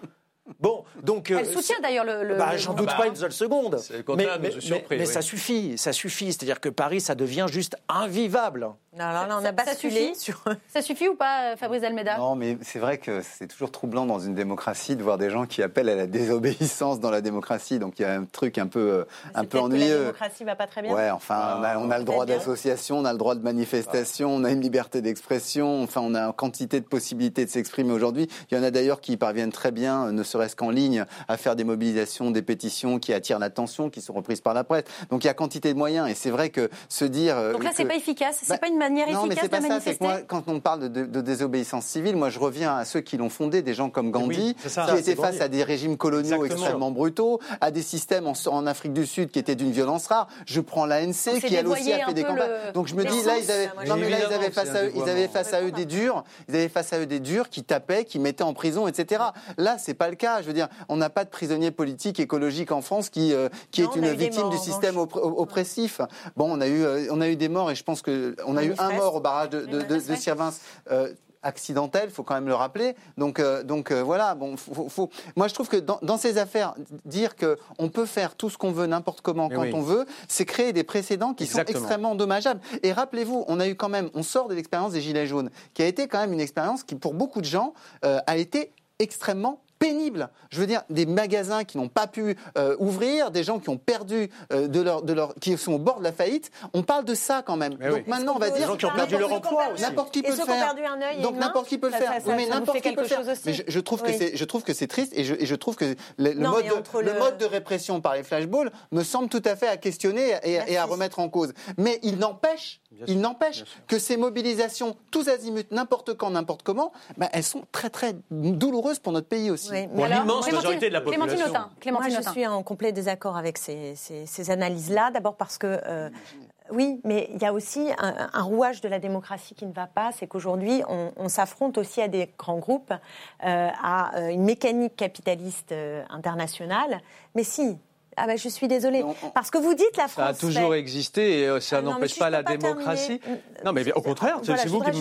Bon, donc Elle euh, soutient d'ailleurs le. le- bah, j'en doute bah, pas une seule seconde. c'est le mais nous mais- surpris, mais oui. ça suffit, ça suffit. C'est-à-dire que Paris, ça devient juste invivable. Non, là, là, on Ça- a ça basculé suffit sur. Ça suffit ou pas, euh, Fabrice Almeida? Non, mais c'est vrai que c'est toujours troublant dans une démocratie de voir des gens qui appellent à la désobéissance dans la démocratie. Donc il y a un truc un peu, euh, un C'est peu que La ennuyeux. démocratie va pas très bien. Ouais, enfin, on a, on a le droit d'association, on a le droit de manifestation, on a une liberté d'expression, enfin, on a une quantité de possibilités de s'exprimer aujourd'hui. Il y en a d'ailleurs qui parviennent très bien, euh, ne serait-ce qu'en ligne, à faire des mobilisations, des pétitions qui attirent l'attention, qui sont reprises par la presse. Donc il y a quantité de moyens. Et c'est vrai que se dire. Donc là, c'est que- pas efficace. C'est Bah, pas une manière non, mais efficace c'est pas de ça. C'est manifester. que moi, quand on parle de, de- de désobéissance civile, moi, je reviens à ceux qui l'ont fondé, des gens comme Gandhi, Oui, c'est ça, qui étaient face Gandhi. à des régimes coloniaux Exactement. extrêmement brutaux, à des systèmes en, en Afrique du Sud qui étaient d'une violence rare. Je prends l'ANC, qui elle aussi a fait des combats. le- Donc je me dis, là, ils avaient, non, mais là, ils avaient face à eux, ils avaient face à eux des durs, ils avaient face à eux des durs qui tapaient, qui mettaient en prison, etc. Là, c'est pas le cas. Je veux dire, on n'a pas de prisonniers politiques écologiques en France qui, euh, qui Non, est une victime morts, du système oppr- oppressif. Bon, on a eu, euh, on a eu des morts et je pense que on a eu un mort au barrage de, de, de, de Sirvins. euh, accidentel, faut quand même le rappeler. Donc, euh, donc euh, voilà. Bon, faut, faut- Moi, je trouve que dans, dans ces affaires, dire que on peut faire tout ce qu'on veut n'importe comment Mais quand oui. on veut, c'est créer des précédents qui Exactement. sont extrêmement dommageables. Et rappelez-vous, on a eu quand même, on sort de l'expérience des gilets jaunes, qui a été quand même une expérience qui, pour beaucoup de gens, euh, a été extrêmement pénible. Je veux dire, des magasins qui n'ont pas pu euh, ouvrir, des gens qui ont perdu euh, de leur, de leur, qui sont au bord de la faillite. On parle de ça quand même. Mais Donc oui. maintenant, on va dire gens qui ont perdu leur emploi. N'importe qui peut le qui ont faire. Donc n'importe qui peut le faire. mais n'importe qui peut le quelque faire. je, je trouve que c'est, je trouve que c'est triste et je, et je trouve que le, le Non, mode, de, entre le le- mode de répression par les flashballs me semble tout à fait à questionner et, et à remettre en cause. Mais il n'empêche, il n'empêche que ces mobilisations, tous azimuts, n'importe quand, n'importe comment, ben, elles sont très très douloureuses pour notre pays aussi. Oui, pour l'immense Clémentine- majorité de la population. Clémentine Autain. Clémentine Moi, je Autain. suis en complet désaccord avec ces, ces- ces analyses-là. D'abord parce que, euh, oui, mais il y a aussi un, un rouage de la démocratie qui ne va pas. C'est qu'aujourd'hui, on, on s'affronte aussi à des grands groupes, euh, à euh, une mécanique capitaliste euh, internationale. Mais si. Ah ben, je suis désolée. Parce que vous dites la France. Ça a toujours fait- existé et euh, ça Ah n'empêche pas la pas démocratie. terminer. Non, mais au contraire, Voilà, c'est vous qui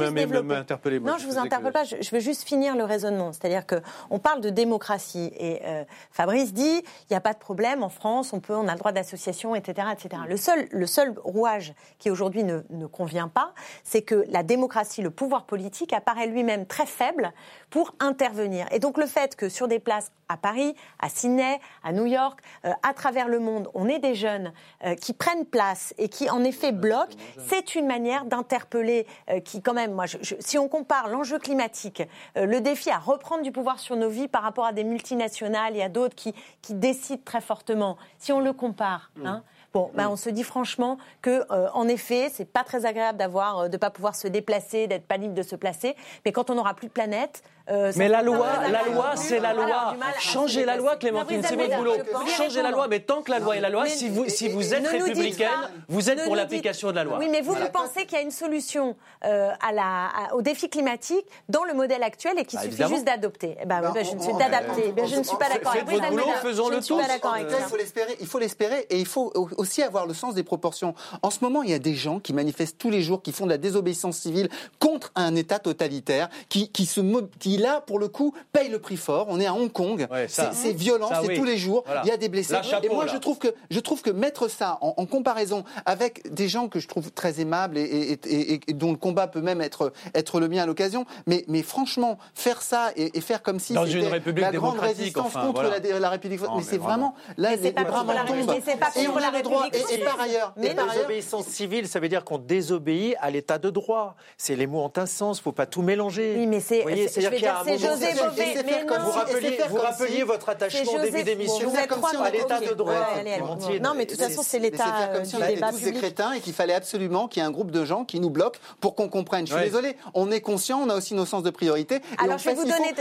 m'interpellez. moi, Non, je vous que- interpelle pas. Je, je veux juste finir le raisonnement. C'est-à-dire que on parle de démocratie et euh, Fabrice dit il n'y a pas de problème en France, on peut, on a le droit d'association, etc., etc. Le seul, le seul rouage qui aujourd'hui ne, ne convient pas, c'est que la démocratie, le pouvoir politique apparaît lui-même très faible pour intervenir. Et donc le fait que sur des places à Paris, à Sydney, à New York, euh, à travers le monde, on ait des jeunes euh, qui prennent place et qui en effet bloquent, c'est une manière d'interpeller euh, qui quand même, moi, je- je- si on compare l'enjeu climatique, euh, le défi à reprendre du pouvoir sur nos vies par rapport à des multinationales et à d'autres qui, qui décident très fortement, si on le compare, hein, Bon, ben on se dit franchement que, euh, en effet, c'est pas très agréable d'avoir, euh, de pas pouvoir se déplacer, d'être pas libre de se placer. Mais quand on n'aura plus de planète, euh, Mais la loi, la loi, c'est la loi. Changez la loi. Clémentine, c'est votre boulot. Changez la loi, mais tant que la loi est la loi, si vous, si vous êtes républicaine, vous êtes pour l'application de la loi. Oui, mais vous, vous pensez qu'il y a une solution euh, à la, à- au défi climatique dans le modèle actuel et qu'il Bah, suffit juste d'adopter Eh ben, oui, Ben, ben, je ne suis d'adapter. on- Ben, je ne suis pas Faites d'accord avec votre vous, boulot, faisons-le Je ne suis tous. pas d'accord avec En tout cas, ça. il faut l'espérer, il faut l'espérer et il faut au- aussi avoir le sens des proportions. En ce moment, il y a des gens qui manifestent tous les jours, qui font de la désobéissance civile contre un État totalitaire, qui, qui, se, mo- qui là, pour le coup, paye le prix fort. On est à Hong Kong, Ouais, c'est violent, c'est oui. tous les jours, Voilà. il y a des blessés. Chapeau, et moi, là. je trouve, que, je trouve que mettre ça en, en comparaison avec des gens que je trouve très aimables et, et- et- et- et dont le combat peut même être, être le mien à l'occasion, mais, mais franchement, faire ça et, et faire comme si Dans une c'était république la grande résistance enfin, contre voilà. la, la République, Non, mais, mais c'est vraiment. là Mais les, c'est pas les bras tombent. République, c'est pas Et on la a le droit. République Et, par ailleurs, et par ailleurs, civile, ça veut dire qu'on désobéit à l'état de droit. C'est les mots ont un sens, faut pas tout mélanger. Oui, mais c'est- c'est-à-dire qu'il y a dire, un c'est moment- José Bové. Mais non, Vous rappeliez, vous rappeliez si- votre attachement au début d'émission Bon, vous êtes comme si on à l'état de droit. Ouais, allez, allez, Clémentine. Non, mais de toute façon, c'est l'état euh, du débat tous public. crétins et qu'il fallait absolument qu'il y ait un groupe de gens qui nous bloquent pour qu'on comprenne. Je suis désolé, on est conscient, on a aussi nos sens de priorité. Alors, je vais vous donner.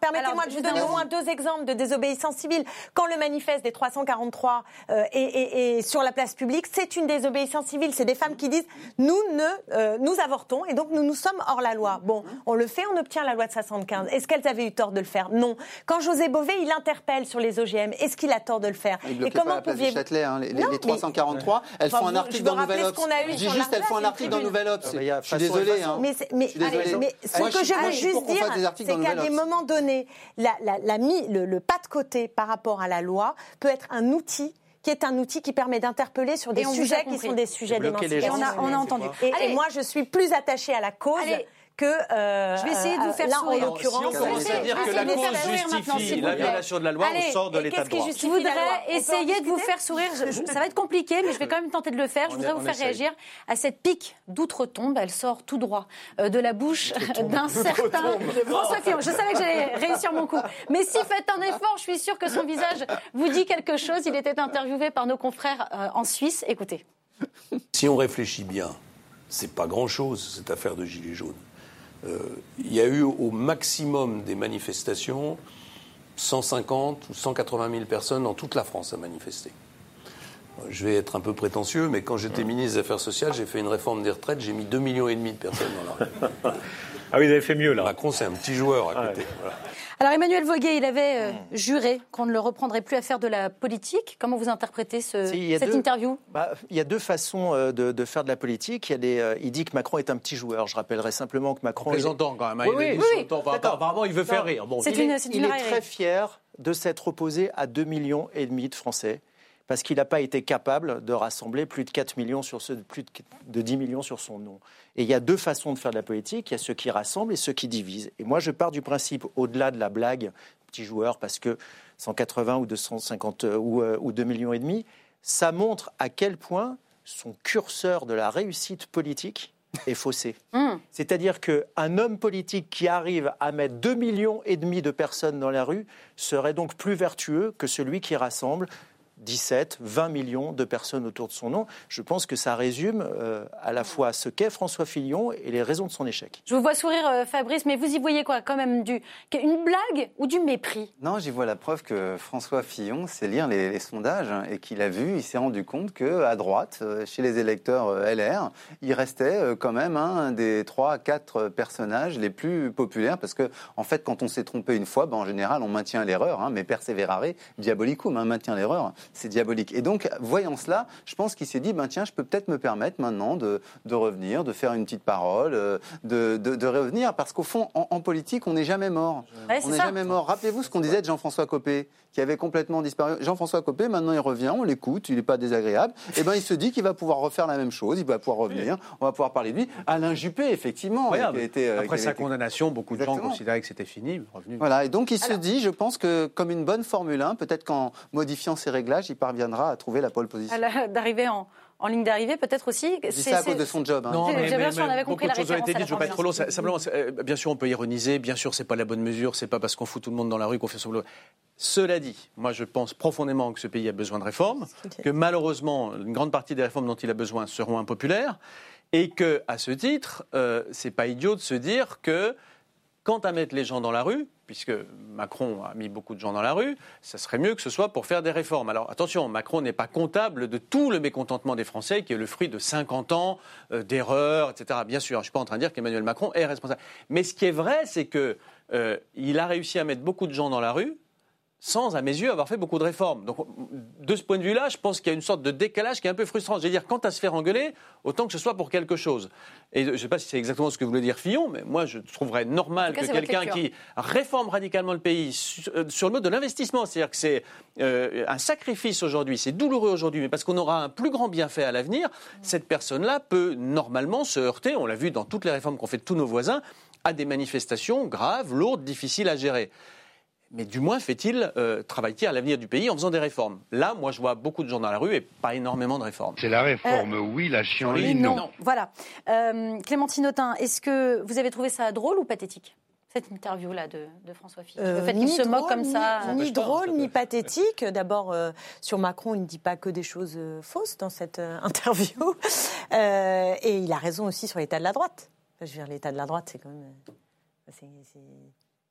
Permettez-moi de vous donner au moins deux exemples de désobéissance civile. Quand le manifeste des 343 euh, est sur la place publique, c'est une désobéissance civile. C'est des femmes qui disent nous ne, euh, nous avortons et donc nous nous sommes hors la loi. Bon, on le fait, on obtient la loi de 75. Est-ce qu'elles avaient eu tort de le faire? Non. Quand José Bové, il interpelle sur les OGM, est-ce qu'il a tort de le faire? Et comment pouviez-vous Châtelet, hein, les, Non, les mais- 343. Elles Enfin, font un article je dans veux rappeler Nouvel ce Obs. qu'on a eu Je dis sur juste, elles font un article dans tribune. Nouvel Obs. Je suis désolé. hein. Mais, c'est- mais, Je suis désolé. allez, mais ce Moi, que je- veux juste dire, c'est qu'à des moments donnés, le, pas de côté par rapport à la loi peut être un outil qui est un outil qui permet d'interpeller sur des sujets qui sont des sujets d'émancipation. on a- on a entendu. Et, moi, je suis plus attachée à la cause Allez. Que. euh, Je vais essayer de vous euh, faire là, sourire. en l'occurrence. Si on commence à dire que la cause justifie la violation de la loi, Allez, on sort de l'état de droit. Je voudrais essayer de vous faire sourire. Je- je- ça va être compliqué, mais je vais quand même tenter de le faire. Je voudrais vous faire essaye. réagir à cette pique d'outre-tombe. Elle sort tout droit euh, de la bouche d'un certain François Fillon. Je savais que j'allais réussir mon coup. Mais si faites un effort, je suis sûre que son visage vous dit quelque chose. Il était interviewé par nos confrères en Suisse. Écoutez. Si on réfléchit bien, c'est pas grand-chose cette affaire de gilets jaunes. Euh, Il y a eu au maximum des manifestations 150 ou 180 000 personnes dans toute la France à manifester. Je vais être un peu prétentieux, mais quand j'étais ministre des Affaires sociales, j'ai fait une réforme des retraites, j'ai mis 2,5 millions et demi de personnes dans la rue. Ah oui, vous avez fait mieux là. Macron, c'est un petit joueur à côté. voilà. Alors Emmanuel Voguet, il avait euh, juré qu'on ne le reprendrait plus à faire de la politique. Comment vous interprétez ce- Si, cette deux- interview? Bah, il y a deux façons euh, de, de faire de la politique. Il, y a des, euh, il dit que Macron est un petit joueur. Je rappellerai simplement que Macron. il est- quand même. hein, Oui, il a oui, oui, temps. Apparemment, il veut faire rire. Bon, C'est il une- est, il est très fier de s'être opposé à 2 millions et demi de Français parce qu'il n'a pas été capable de rassembler plus de 4 millions sur ce, plus de, de 10 millions sur son nom. Et il y a deux façons de faire de la politique. Il y a ceux qui rassemblent et ceux qui divisent. Et moi, je pars du principe, au-delà de la blague, petit joueur, parce que 180 ou 250 euh, ou, euh, ou 2 millions et demi, ça montre à quel point son curseur de la réussite politique est faussé. Hmm. C'est-à-dire qu'un homme politique qui arrive à mettre 2 millions et demi de personnes dans la rue serait donc plus vertueux que celui qui rassemble 17, 20 millions de personnes autour de son nom. Je pense que ça résume euh, à la fois ce qu'est François Fillon et les raisons de son échec. Je vous vois sourire, euh, Fabrice, mais vous y voyez quoi? Quand même du, une blague ou du mépris? Non, j'y vois la preuve que François Fillon sait lire les, sondages hein, et qu'il a vu, il s'est rendu compte que à droite, euh, chez les électeurs LR, il restait quand même un des trois à quatre personnages les plus populaires parce que, en fait, quand on s'est trompé une fois, ben, en général, on maintient l'erreur, hein, mais persévérare diabolicum, hein, maintient l'erreur c'est diabolique. Et donc, voyant cela, je pense qu'il s'est dit, ben tiens, je peux peut-être me permettre maintenant de, de, revenir, de faire une petite parole, euh, de, de, revenir, parce qu'au fond, en, politique, on n'est jamais mort. on n'est jamais mort. Rappelez-vous ce qu'on disait de Jean-François Copé, qui avait complètement disparu. Jean-François Copé, maintenant, il revient, on l'écoute, il n'est pas désagréable. Et eh ben, il se dit qu'il va pouvoir refaire la même chose, il va pouvoir revenir, on va pouvoir parler de lui. Alain Juppé, effectivement, qui a été, euh, après sa condamnation, beaucoup de gens considéraient que c'était fini. Revenu. Voilà, et donc il se dit, je pense que comme une bonne Formule 1, peut-être qu'en modifiant ses réglages, il parviendra à trouver la pole position. D'arriver en, en ligne d'arrivée, peut-être aussi. C'est ça à cause de son job. Hein. Non, mais, mais, on avait compris beaucoup de choses ont été dites. Je ne pas être trop long. Simplement, euh, bien sûr, on peut ironiser. Bien sûr, c'est pas la bonne mesure. C'est pas parce qu'on fout tout le monde dans la rue qu'on fait son boulot. Cela dit, moi, je pense profondément que ce pays a besoin de réformes, que malheureusement, une grande partie des réformes dont il a besoin seront impopulaires, et que, à ce titre, euh, c'est pas idiot de se dire que Quant à mettre les gens dans la rue, puisque Macron a mis beaucoup de gens dans la rue, ça serait mieux que ce soit pour faire des réformes. Alors attention, Macron n'est pas comptable de tout le mécontentement des Français, qui est le fruit de 50 ans euh, d'erreurs, etc. Bien sûr, je ne suis pas en train de dire qu'Emmanuel Macron est responsable. Mais ce qui est vrai, c'est qu'il euh, a réussi à mettre beaucoup de gens dans la rue, sans, à mes yeux, avoir fait beaucoup de réformes. Donc, de ce point de vue-là, je pense qu'il y a une sorte de décalage qui est un peu frustrant. Je veux dire, quand à se faire engueuler, autant que ce soit pour quelque chose. Et je ne sais pas si c'est exactement ce que voulait dire Fillon, mais moi, je trouverais normal que quelqu'un qui réforme radicalement le pays euh, sur, le mode de l'investissement, c'est-à-dire que c'est euh, un sacrifice aujourd'hui, c'est douloureux aujourd'hui, mais parce qu'on aura un plus grand bienfait à l'avenir, cette personne-là peut normalement se heurter, on l'a vu dans toutes les réformes qu'ont fait tous nos voisins, à des manifestations graves, lourdes, difficiles à gérer mais du moins fait-il euh, travailler à l'avenir du pays en faisant des réformes? Là, moi, je vois beaucoup de gens dans la rue et pas énormément de réformes. C'est la réforme, euh, oui, la chienlit, non. non. Voilà. Euh, Clémentine Autain, est-ce que vous avez trouvé ça drôle ou pathétique cette interview-là de, François Fillon? Le fait qu'il se moque comme ça. Ni, drôle, ni pathétique. D'abord, sur Macron, il ne dit pas que des choses fausses dans cette interview. et il a raison aussi sur l'état de la droite. je veux dire, l'état de la droite, c'est quand même.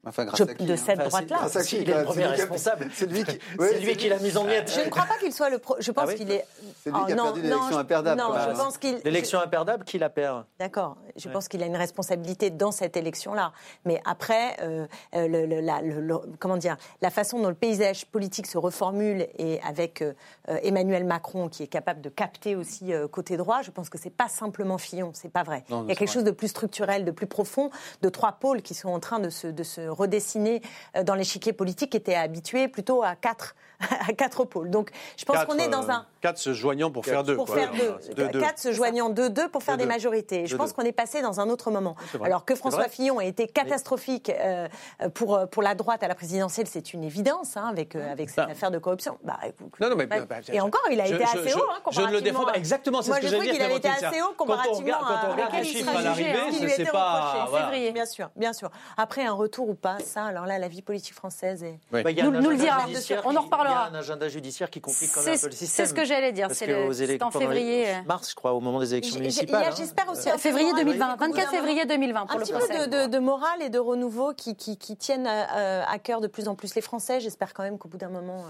À qui, de cette droite-là. il est le premier responsable. C'est lui qui, c'est lui qui l'a mis en miettes. Je ne crois pas qu'il soit le. Pro... Je pense ah qu'il est. C'est lui qui a oh, perdu l'élection imperdable. Non, je pense qu'il. L'élection imperdable, qui la perd? D'accord. Je pense qu'il a une responsabilité dans cette élection-là. Mais après, euh, euh le, la, le, comment dire, la façon dont le paysage politique se reformule et avec euh, Emmanuel Macron qui est capable de capter aussi euh, côté droit, je pense que c'est pas simplement Fillon. C'est pas vrai. Il y a quelque chose de plus structurel, de plus profond, de trois pôles qui sont en train de se, de se redessiner euh, dans l'échiquier politique était habitué plutôt à quatre, à quatre pôles. Donc je pense qu'on est dans un... Euh, quatre se joignant pour faire deux. Pour faire deux. Quatre se joignant deux, deux pour faire des majorités. Je pense qu'on est passé dans un autre moment. Alors que François Fillon a été catastrophique euh, pour, pour la droite à la présidentielle, c'est une évidence, hein, avec, avec cette bah. affaire de corruption. Bah, non, non, mais, bah, et encore, il a été assez haut, hein, comparativement. Je ne le défends pas. Exactement, c'est ce que j'allais dire. qu'il avait été assez haut comparativement quand on regarde les chiffres à l'arrivée, c'est pas... février, bien sûr, bien sûr. Après, un retour ou pas, ça, alors là, la vie politique française est. Bah, nous, le dira, on en reparlera. Il y a un agenda judiciaire qui complique quand même un peu le système. C'est ce que j'allais dire. C'est en février. Mars, je crois, au moment des élections municipales. Hein. J'espère aussi. Février 2020, 24 février 2020 pour le procès. Un petit peu de morale et de renouveau qui tiennent à cœur de plus en plus les Français. J'espère quand même qu'au bout d'un moment.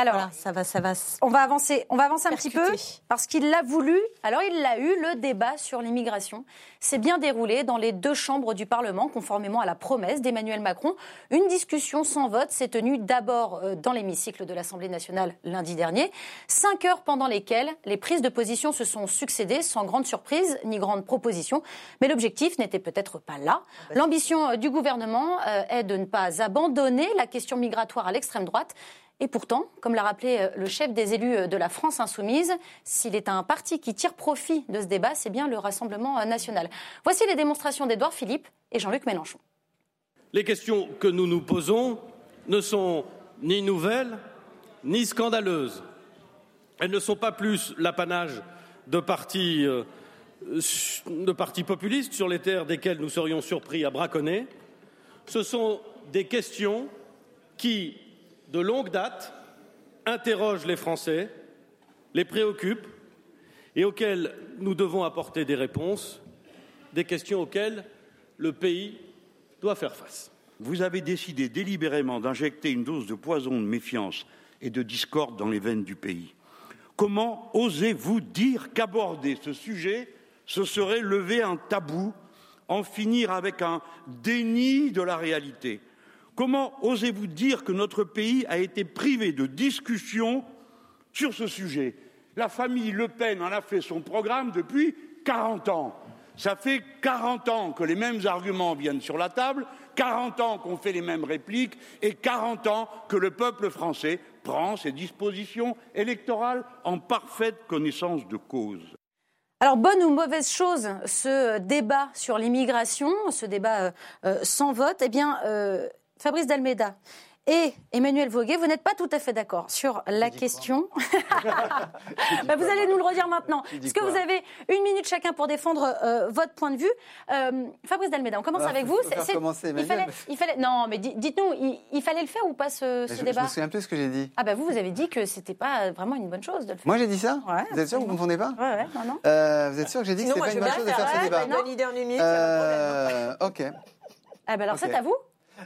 Alors, ça va, ça va. On va avancer, on va avancer un petit peu parce qu'il l'a voulu. Alors, il l'a eu. Le débat sur l'immigration s'est bien déroulé dans les deux chambres du Parlement, conformément à la promesse d'Emmanuel Macron. Une discussion sans vote s'est tenue d'abord euh, dans l'hémicycle de l'Assemblée nationale lundi dernier. Cinq heures pendant lesquelles les prises de position se sont succédées sans grande surprise ni grande proposition. Mais l'objectif n'était peut-être pas là. L'ambition euh, du gouvernement euh, est de ne pas abandonner la question migratoire à l'extrême droite et pourtant, comme l'a rappelé euh, le chef des élus euh, de la France insoumise, s'il est un parti qui tire profit de ce débat, c'est bien le Rassemblement euh, national. Voici les démonstrations d'Edouard Philippe et Jean-Luc Mélenchon. Les questions que nous nous posons ne sont ni nouvelles ni scandaleuses. Elles ne sont pas plus l'apanage de partis, de partis populistes sur les terres desquelles nous serions surpris à braconner. Ce sont des questions qui, de longue date, interrogent les Français, les préoccupent et auxquelles nous devons apporter des réponses, des questions auxquelles le pays doit faire face. Vous avez décidé délibérément d'injecter une dose de poison de méfiance et de discorde dans les veines du pays. Comment osez-vous dire qu'aborder ce sujet, ce serait lever un tabou, en finir avec un déni de la réalité? Comment osez-vous dire que notre pays a été privé de discussion sur ce sujet? La famille Le Pen en a fait son programme depuis 40 ans. Ça fait 40 ans que les mêmes arguments viennent sur la table, 40 ans qu'on fait les mêmes répliques et 40 ans que le peuple français prend ses dispositions électorales en parfaite connaissance de cause. Alors, bonne ou mauvaise chose, ce débat sur l'immigration, ce débat euh, euh, sans vote Eh bien, euh, Fabrice Dalmeda, et Emmanuel Voguet, vous n'êtes pas tout à fait d'accord sur la question. Bah, vous allez nous le redire maintenant. Est-ce que vous avez une minute chacun pour défendre euh, votre point de vue euh, Fabrice Dalmeda, on commence Ah, avec vous. commencer il, fallait, Emmanuel. il fallait- Non, mais di- dites-nous, il, il fallait le faire ou pas ce, ce je, je débat me souviens plus ce que j'ai dit. Ah bah vous, vous avez dit que c'était pas vraiment une bonne chose de le faire. Moi j'ai dit ça Ouais, Vous êtes sûr que vous ne confondez pas Ouais, ouais, non, non. Euh, Vous êtes sûr que j'ai dit Sinon, que moi, c'était je pas une bonne bien chose de faire faire ce débat bonne idée en une minute, c'est un problème. Ok. Ah bah alors c'est à vous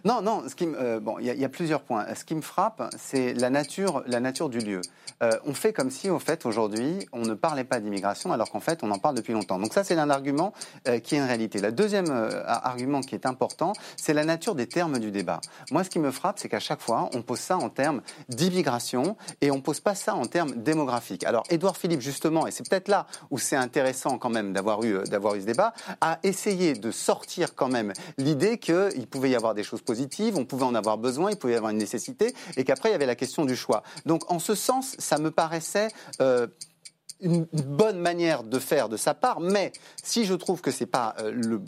Non, non. Ce qui euh, bon, il y, a- plusieurs points. Ce qui me frappe, c'est la nature, la nature du lieu. Euh, on fait comme si, au fait, aujourd'hui, on ne parlait pas d'immigration, alors qu'en fait, on en parle depuis longtemps. Donc ça, c'est un argument euh, qui est une réalité. Le deuxième argument qui est important, c'est la nature des termes du débat. Moi, ce qui me frappe, c'est qu'à chaque fois, on pose ça en termes d'immigration et on pose pas ça en termes démographiques. Alors, Édouard Philippe, justement, et c'est peut-être là où c'est intéressant quand même d'avoir eu, d'avoir eu ce débat, a essayé de sortir quand même l'idée qu'il pouvait y avoir des choses positives, on pouvait en avoir besoin, il pouvait y avoir une nécessité, et qu'après, il y avait la question du choix. Donc, en ce sens, ça me paraissait... euh, une bonne manière de faire de sa part, mais si je trouve que c'est pas euh,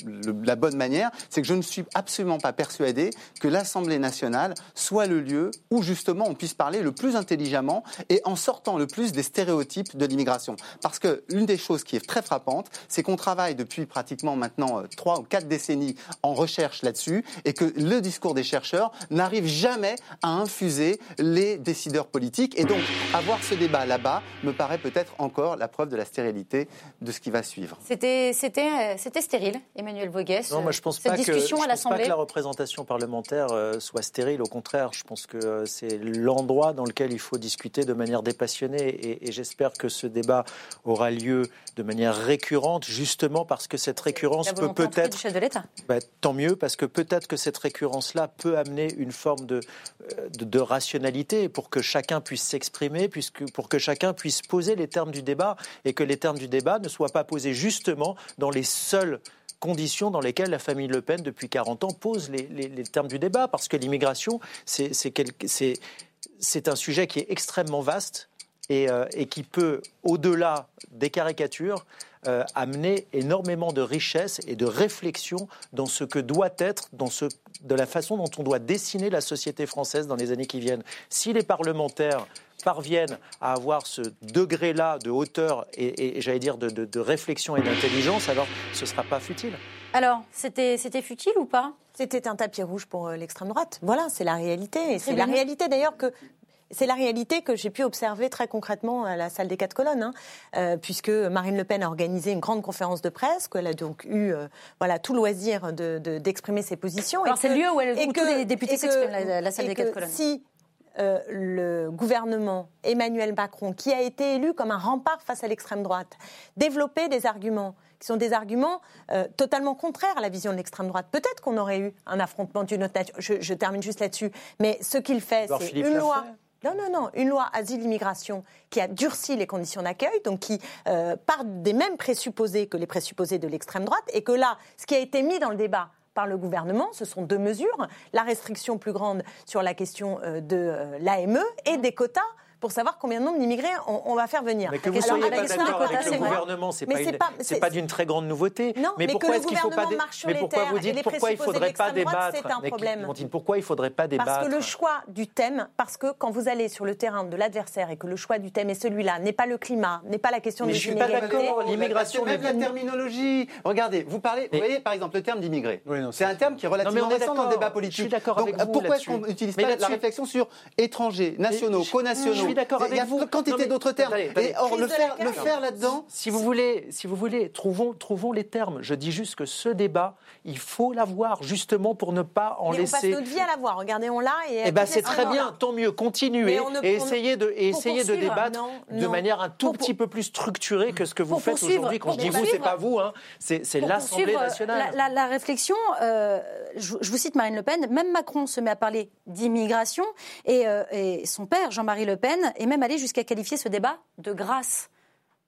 la bonne manière, c'est que je ne suis absolument pas persuadé que l'Assemblée nationale soit le lieu où justement on puisse parler le plus intelligemment et en sortant le plus des stéréotypes de l'immigration. Parce que l'une des choses qui est très frappante, c'est qu'on travaille depuis pratiquement maintenant euh, trois ou quatre décennies en recherche là-dessus et que le discours des chercheurs n'arrive jamais à infuser les décideurs politiques. Et donc, avoir ce débat là-bas me paraît peut-être encore la preuve de la stérilité de ce qui va suivre. C'était, c'était, euh, c'était stérile, Emmanuel Voguet. Non, moi je pense cette pas que je à pense pas que la représentation parlementaire euh, soit stérile. Au contraire, je pense que euh, c'est l'endroit dans lequel il faut discuter de manière dépassionnée. Et, et j'espère que ce débat aura lieu de manière récurrente, justement parce que cette récurrence La peut peut-être du chef de l'État. bah, tant mieux, parce que peut-être que cette récurrence-là peut amener une forme de, euh, de, de rationalité pour que chacun puisse s'exprimer, puisque, pour que chacun puisse poser les termes du débat et que les termes du débat ne soient pas posés justement dans les seules conditions dans lesquelles la famille Le Pen, depuis 40 ans, pose les, termes du débat. Parce que l'immigration, c'est un sujet qui est extrêmement vaste et, euh, qui peut, au-delà des caricatures, euh, amener énormément de richesse et de réflexion dans ce que doit être, dans ce, de la façon dont on doit dessiner la société française dans les années qui viennent. Si les parlementaires parviennent à avoir ce degré-là de hauteur et, et j'allais dire de, de- de réflexion et d'intelligence, alors ce ne sera pas futile. Alors, c'était, c'était futile ou pas? C'était un tapis rouge pour euh, l'extrême droite. Voilà, c'est la réalité. Et c'est la réalité d'ailleurs que. C'est la réalité que j'ai pu observer très concrètement à la salle des quatre colonnes, hein, euh, puisque Marine Le Pen a organisé une grande conférence de presse, qu'elle a donc eu euh, voilà, tout loisir de- de- d'exprimer ses positions. Alors, c'est le lieu où elle- et où que- tous les députés s'expriment, la- la salle et des que quatre colonnes. Si euh, le gouvernement Emmanuel Macron, qui a été élu comme un rempart face à l'extrême droite, développait des arguments qui sont des arguments euh, totalement contraires à la vision de l'extrême droite. Peut-être qu'on aurait eu un affrontement d'une autre nature. Je, je termine juste là-dessus. Mais ce qu'il fait, c'est une loi. Non, non, non. Une loi asile-immigration qui a durci les conditions d'accueil, donc qui euh, part des mêmes présupposés que les présupposés de l'extrême droite, et que là, ce qui a été mis dans le débat par le gouvernement, ce sont deux mesures. La restriction plus grande sur la question euh, de euh, l'AME et des quotas pour savoir combien de nombre d'immigrés on, on va faire venir. Mais que vous soyez pas d'accord quotas, avec le gouvernement, c'est Mais pas, pas- d'une très grande nouveauté. Non, mais que pourquoi le est-ce qu'il faut pas gouvernement dé- marche sur Mais les pourquoi terres vous dites les pourquoi il présupposés faudrait pas d'extrême droite, débattre c'est un Mais problème. Pourquoi il faudrait pas débattre Parce que le choix du thème, parce que quand vous allez sur le terrain de l'adversaire et que le choix du thème est celui-là, n'est pas le climat, n'est pas la question Mais des je suis pas d'accord. L'immigration même la terminologie. Regardez, vous parlez, vous voyez par exemple le terme d'immigré. non, c'est un terme qui est Non, mais relativement récent dans le débat politique. Je suis d'accord avec vous pourquoi est-ce qu'on n'utilise Mais pas la réflexion sur étrangers, nationaux, co-nationaux je suis suis d'accord Il y a avec vous. quantité d'autres termes. Et or, le faire, le faire là-dedans, Si vous voulez, si vous voulez, trouvons, trouvons les termes. Je dis juste que ce débat, il faut l'avoir justement pour ne pas en Mais on passe laisser. notre vie à la voir. Regardez, on l'a. Et Eh ben, c'est très bien, tant mieux, continuez et essayez de, et essayez de débattre non, de manière un tout Pour- petit peu plus structurée que ce que vous faites aujourd'hui. Quand je dis vous, c'est pas vous, hein, c'est l'Assemblée euh, nationale. La, la- la réflexion, euh, je, je vous cite Marine Le Pen, même Macron se met à parler d'immigration et, euh, et son père, Jean-Marie Le Pen, est même allé jusqu'à qualifier ce débat de grâce.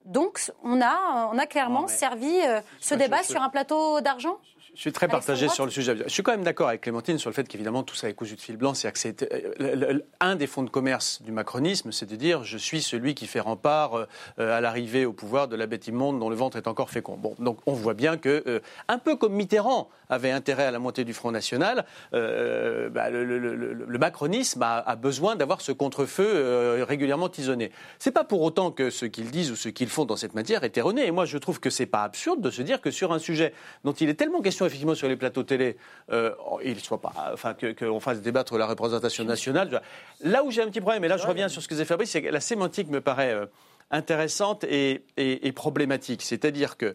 Donc on a, on a clairement Non, servi euh, ce débat sur un plateau d'argent? Je suis très partagé sur le sujet. Je suis quand même d'accord avec Clémentine sur le fait qu'évidemment tout ça est cousu de fil blanc. C'est que c'est euh, un des fonds de commerce du macronisme, c'est de dire je suis celui qui fait rempart euh, à l'arrivée au pouvoir de la bête immonde dont le ventre est encore fécond. Bon, donc on voit bien que euh, un peu comme Mitterrand avait intérêt à la montée du Front National, euh, bah, le, le- le- le- le macronisme a, a besoin d'avoir ce contre-feu euh, régulièrement tisonné. C'est pas pour autant que ce qu'ils disent ou ce qu'ils font dans cette matière est erroné. Et moi, je trouve que c'est pas absurde de se dire que sur un sujet dont il est tellement question effectivement sur les plateaux télé, euh, il soit pas, enfin que qu'on fasse débattre la représentation nationale. Là où j'ai un petit problème, et là je reviens sur ce que disait Fabrice, c'est que la sémantique me paraît euh, intéressante et, et- et problématique. C'est-à-dire que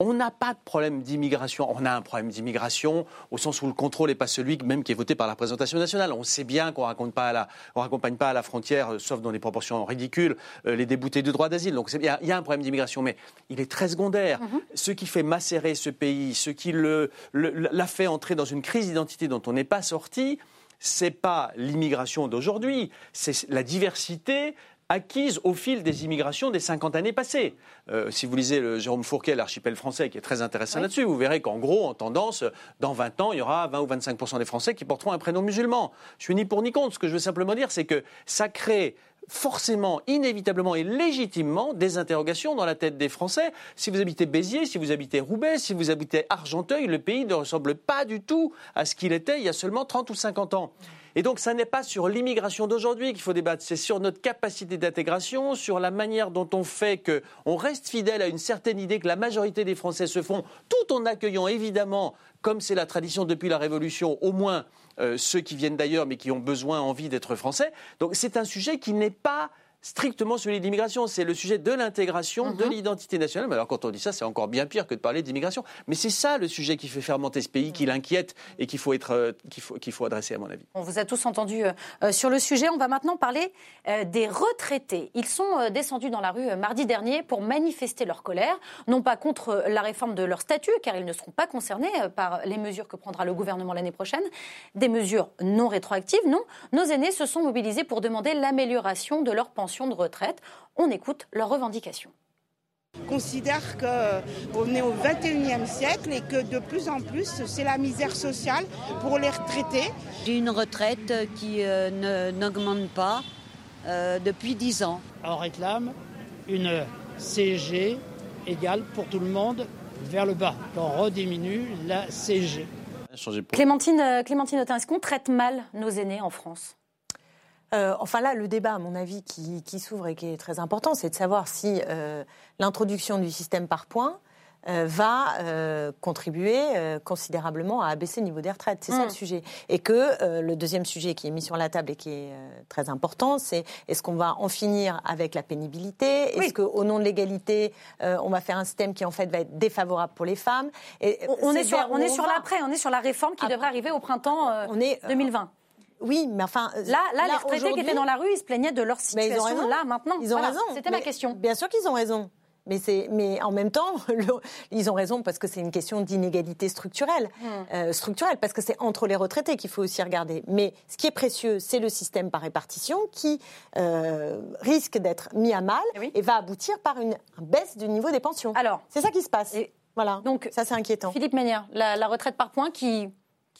on n'a pas de problème d'immigration. On a un problème d'immigration au sens où le contrôle n'est pas celui même qui est voté par la représentation nationale. On sait bien qu'on raconte pas à la, on raccompagne pas à la frontière, euh, sauf dans des proportions ridicules, euh, les déboutés du droit d'asile. Donc il y, a- il y a un problème d'immigration, mais il est très secondaire. Ce qui fait macérer ce pays, ce qui le- le- l'a fait entrer dans une crise d'identité dont on n'est pas sorti, c'est pas l'immigration d'aujourd'hui, c'est la diversité acquise au fil des immigrations des 50 années passées. Euh, si vous lisez le Jérôme Fourquet, l'archipel français, qui est très intéressant là-dessus, vous verrez qu'en gros, en tendance, dans 20 ans, il y aura 20 ou 25% des Français qui porteront un prénom musulman. Je suis ni pour ni contre. Ce que je veux simplement dire, c'est que ça crée forcément, inévitablement et légitimement des interrogations dans la tête des Français. Si vous habitez Béziers, si vous habitez Roubaix, si vous habitez Argenteuil, le pays ne ressemble pas du tout à ce qu'il était il y a seulement 30 ou 50 ans. Et donc, ça n'est pas sur l'immigration d'aujourd'hui qu'il faut débattre, c'est sur notre capacité d'intégration, sur la manière dont on fait qu'on reste fidèle à une certaine idée que la majorité des Français se font, tout en accueillant évidemment, comme c'est la tradition depuis la Révolution, au moins euh, ceux qui viennent d'ailleurs mais qui ont besoin, envie d'être français. Donc, c'est un sujet qui n'est pas strictement celui de l'immigration, c'est le sujet de l'intégration, de l'identité nationale. Mais alors quand on dit ça, c'est encore bien pire que de parler d'immigration. Mais c'est ça le sujet qui fait fermenter ce pays, qui l'inquiète et qu'il faut, être, euh, qu'il faut, qu'il faut adresser à mon avis. On vous a tous entendu euh, euh, sur le sujet. On va maintenant parler euh, des retraités. Ils sont euh, descendus dans la rue euh, mardi dernier pour manifester leur colère, non pas contre la réforme de leur statut, car ils ne seront pas concernés par les mesures que prendra le gouvernement l'année prochaine, des mesures non rétroactives, non. Nos aînés se sont mobilisés pour demander l'amélioration de leur pension de retraite. On écoute leurs revendications. considère qu'on est au 21e siècle et que de plus en plus, c'est la misère sociale pour les retraités. J'ai une retraite qui euh, ne- n'augmente pas euh, depuis 10 ans. On réclame une CG égale pour tout le monde vers le bas, qu'on rediminue la CG. Clémentine, euh, Clémentine Autain, est-ce qu'on traite mal nos aînés en France? Euh, enfin là, le débat, à mon avis, qui, qui s'ouvre et qui est très important, c'est de savoir si euh, l'introduction du système par points euh, va euh, contribuer euh, considérablement à abaisser le niveau des retraites. C'est ça Mm. le sujet. Et que le deuxième sujet qui est mis sur la table et qui est très important, c'est est-ce qu'on va en finir avec la pénibilité? Est-ce qu'au nom de l'égalité, on va faire un système qui en fait va être défavorable pour les femmes? Et On est sur, on est l'après, on est sur la réforme qui devrait arriver au printemps euh, On est, 2020. Oui, mais enfin. Là, là, les retraités qui étaient dans la rue, ils se plaignaient de leur Mais situation. ils ont raison. Là, maintenant, Ils ont Voilà, raison. C'était ma question. Bien sûr qu'ils ont raison. Mais, mais en même temps, le- ils ont raison parce que c'est une question d'inégalité structurelle. Hmm. Euh, structurelle, parce que c'est entre les retraités qu'il faut aussi regarder. Mais ce qui est précieux, c'est le système par répartition qui euh, risque d'être mis à mal et va aboutir par une baisse du niveau des pensions. Alors, c'est ça qui se passe. voilà. Donc, ça, c'est inquiétant. Philippe Ménière, la, la retraite par points qui.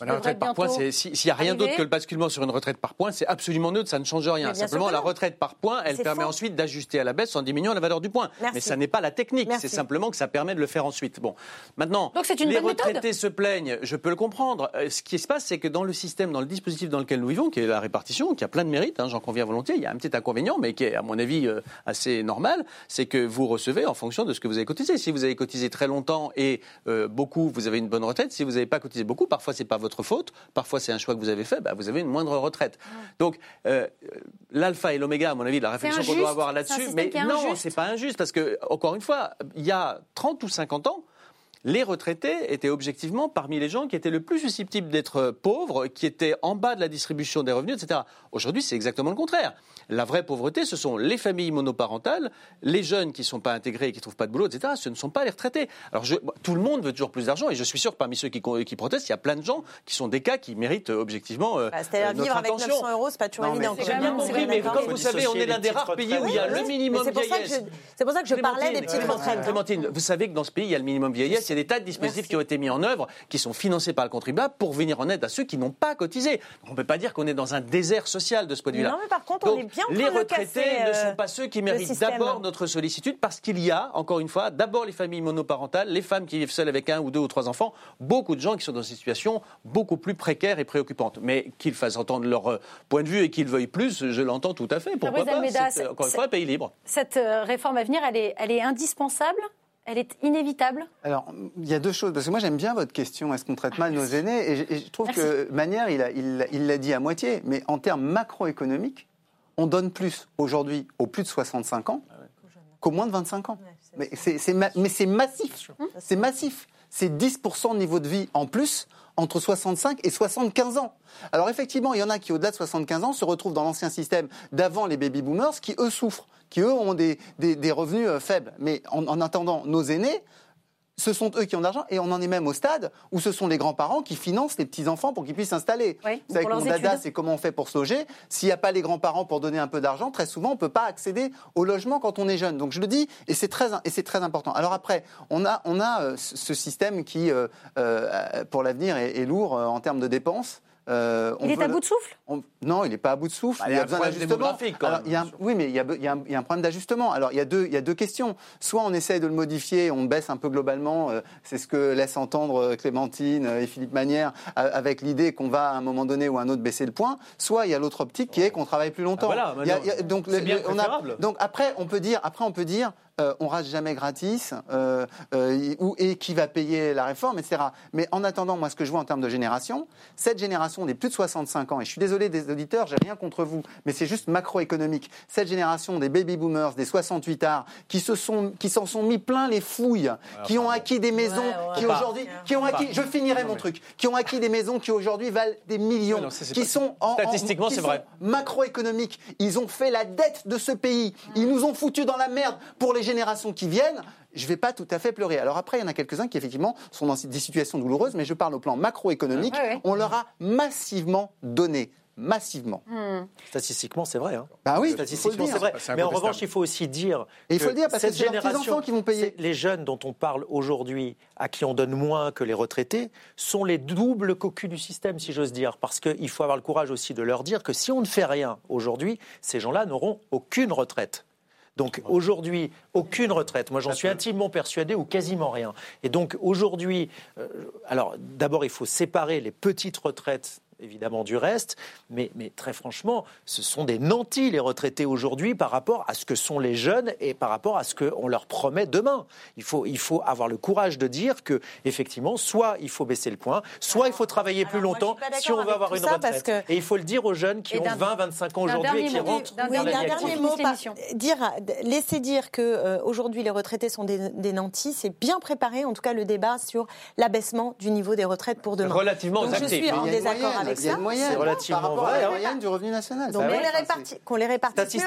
La retraite par si- s'il n'y a rien d'autre que le basculement sur une retraite par points, c'est absolument neutre, ça ne change rien. Simplement, la retraite par points, elle permet faux. ensuite d'ajuster à la baisse en diminuant la valeur du point. Merci. Mais ça n'est pas la technique, c'est simplement que ça permet de le faire ensuite. Bon, maintenant, Donc c'est une les retraités se plaignent, je peux le comprendre. Euh, Ce qui se passe, c'est que dans le système, dans le dispositif dans lequel nous vivons, qui est la répartition, qui a plein de mérites, hein, j'en conviens volontiers, il y a un petit inconvénient, mais qui est, à mon avis, euh, assez normal, c'est que vous recevez en fonction de ce que vous avez cotisé. Si vous avez cotisé très longtemps et euh, beaucoup, vous avez une bonne retraite. Si vous n'avez pas cotisé beaucoup, parfois c'est pas votre votre faute, parfois c'est un choix que vous avez fait, bah, vous avez une moindre retraite. Donc, euh, l'alpha et l'oméga, à mon avis, de la réflexion qu'on doit avoir là-dessus, mais non, c'est pas injuste, parce que, encore une fois, il y a 30 ou 50 ans, les retraités étaient objectivement parmi les gens qui étaient le plus susceptibles d'être pauvres, qui étaient en bas de la distribution des revenus, etc. Aujourd'hui, c'est exactement le contraire. La vraie pauvreté, ce sont les familles monoparentales, les jeunes qui ne sont pas intégrés et qui ne trouvent pas de boulot, etc. Ce ne sont pas les retraités. Alors, je, tout le monde veut toujours plus d'argent et je suis sûr que parmi ceux qui, qui, protestent, il y a plein de gens qui sont des cas qui méritent euh, objectivement. Euh, bah, C'est-à-dire euh, vivre avec 900 euros, c'est pas toujours évident. J'ai bien compris, mais comme vous savez, on est l'un des rares pays où il y a le minimum vieillesse. C'est pour ça que je parlais des petites retraites. Clémentine, vous savez que dans ce pays, il y a le minimum vieillesse. Il y a des tas de dispositifs qui ont été mis en œuvre, qui sont financés par le contribuable pour venir en aide à ceux qui n'ont pas cotisé. On ne peut pas dire qu'on est dans un désert social de ce point de vue-là. Non, mais par contre, on est bien les retraités ne sont pas ceux qui méritent d'abord notre sollicitude parce qu'il y a, encore une fois, d'abord les familles monoparentales, les femmes qui vivent seules avec un ou deux ou trois enfants, beaucoup de gens qui sont dans des situations beaucoup plus précaires et préoccupantes. Mais qu'ils fassent entendre leur euh, point de vue et qu'ils veuillent plus, je l'entends tout à fait. Pourquoi pas C'est encore une fois un pays libre. Cette euh, réforme à venir, elle est, elle est indispensable elle est inévitable Alors, il y a deux choses. Parce que moi, j'aime bien votre question est-ce qu'on traite mal nos aînés Et je, trouve que Manière, il l'a il, il dit à moitié. Mais en termes macroéconomiques, on donne plus aujourd'hui aux plus de 65 ans qu'aux moins de 25 ans. mais c'est massif. C'est massif. C'est 10% de niveau de vie en plus entre 65 et 75 ans. Alors effectivement, il y en a qui, au-delà de 75 ans, se retrouvent dans l'ancien système d'avant les baby-boomers, qui, eux, souffrent, qui, eux, ont des, revenus euh, faibles. Mais en, attendant, nos aînés, ce sont eux qui ont de l'argent et on en est même au stade où ce sont les grands-parents qui financent les petits-enfants pour qu'ils puissent s'installer. Oui, Vous savez que mon dada, c'est comment on fait pour se loger. S'il n'y a pas les grands-parents pour donner un peu d'argent, très souvent, on ne peut pas accéder au logement quand on est jeune. Donc je le dis, et c'est très, et c'est très important. Alors après, on a, on a euh, ce système qui, euh, euh, pour l'avenir, est, lourd en termes de dépenses. Euh, il est à bout de souffle? Non, il n'est pas à bout de souffle. Bah, il y a, besoin d'ajustement. Oui, mais il y, a, il, y a un, il y, a un, problème d'ajustement. Alors, il y, a deux, il y a deux questions. Soit on essaie de le modifier, on baisse un peu globalement. Euh, c'est ce que laissent entendre euh, Clémentine et Philippe Manière, avec l'idée qu'on va à un moment donné ou à un autre baisser le point. Soit il y a l'autre optique qui est qu'on travaille plus longtemps. Ah, voilà, donc, on a, donc après, on peut dire, après, on peut dire euh, on rate jamais gratis, euh, euh, et qui va payer la réforme, etc. Mais en attendant, moi, ce que je vois en termes de génération, cette génération des plus de 65 ans, et je suis désolé des auditeurs, j'ai rien contre vous, mais c'est juste macroéconomique. Cette génération des baby boomers, des 68 arts, qui se sont, qui s'en sont mis plein les fouilles, qui ont acquis des maisons, qui aujourd'hui, qui ont acquis, je finirai mon truc, qui ont acquis des maisons qui aujourd'hui valent des millions, qui sont en, statistiquement, c'est vrai, macroéconomiques. Ils ont fait la dette de ce pays. Ils nous ont foutu dans la merde pour les générations qui viennent, je ne vais pas tout à fait pleurer. Alors après, il y en a quelques-uns qui effectivement sont dans des situations douloureuses, mais je parle au plan macroéconomique. On leur a massivement donné massivement. Hmm. Statistiquement, c'est vrai. Hein. Bah oui, statistiquement, c'est vrai. Mais en revanche, il faut aussi dire. Et il faut le dire parce que c'est les enfants qui vont payer. Les jeunes dont on parle aujourd'hui, à qui on donne moins que les retraités, sont les doubles cocus du système, si j'ose dire. Parce qu'il faut avoir le courage aussi de leur dire que si on ne fait rien aujourd'hui, ces gens-là n'auront aucune retraite. Donc aujourd'hui, aucune retraite. Moi, j'en suis intimement persuadé ou quasiment rien. Et donc aujourd'hui, euh, alors d'abord, il faut séparer les petites retraites évidemment du reste, mais, mais, très franchement, ce sont des nantis les retraités aujourd'hui par rapport à ce que sont les jeunes et par rapport à ce qu'on leur promet demain. Il faut, il faut avoir le courage de dire que effectivement, soit il faut baisser le point, soit il faut travailler plus longtemps si on veut avoir une retraite. Et il faut le dire aux jeunes qui ont 20-25 ans aujourd'hui et qui rentrent dans la dernier mot, dire, laisser dire que euh, aujourd'hui les retraités sont des, des nantis, c'est bien préparer en tout cas le débat sur l'abaissement du niveau des retraites pour demain. Relativement Donc, je suis en désaccord avec C'est relativement par rapport à la moyenne du revenu national. Donc, qu'on les, répartisse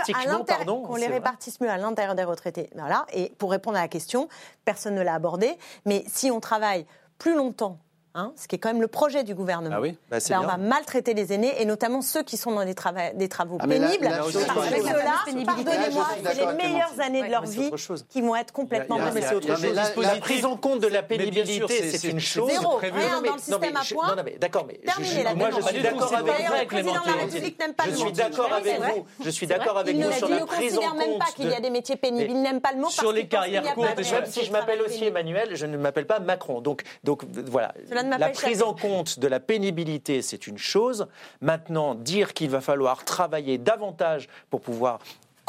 mieux à l'intérieur des retraités. Voilà. Et pour répondre à la question, personne ne l'a abordé, mais si on travaille plus longtemps Hein, ce qui est quand même le projet du gouvernement. Ah oui bah, on va maltraiter les aînés et notamment ceux qui sont dans des, des travaux ah, pénibles. parce que là, pardonnez-moi, c'est les meilleures années de leur vie qui vont être complètement La prise en compte de la pénibilité, c'est une chose. Zéro, rien dans le système à point. D'accord, mais moi je suis d'accord avec vous, Je suis d'accord avec vous. Je suis d'accord avec vous sur la prise en compte. Il ne considère même pas qu'il y a des métiers pénibles. Il n'aime pas le mot sur les carrières courtes. Même si je m'appelle aussi Emmanuel, je ne m'appelle pas Macron. Donc voilà la prise en compte de la pénibilité, c'est une chose. Maintenant, dire qu'il va falloir travailler davantage pour pouvoir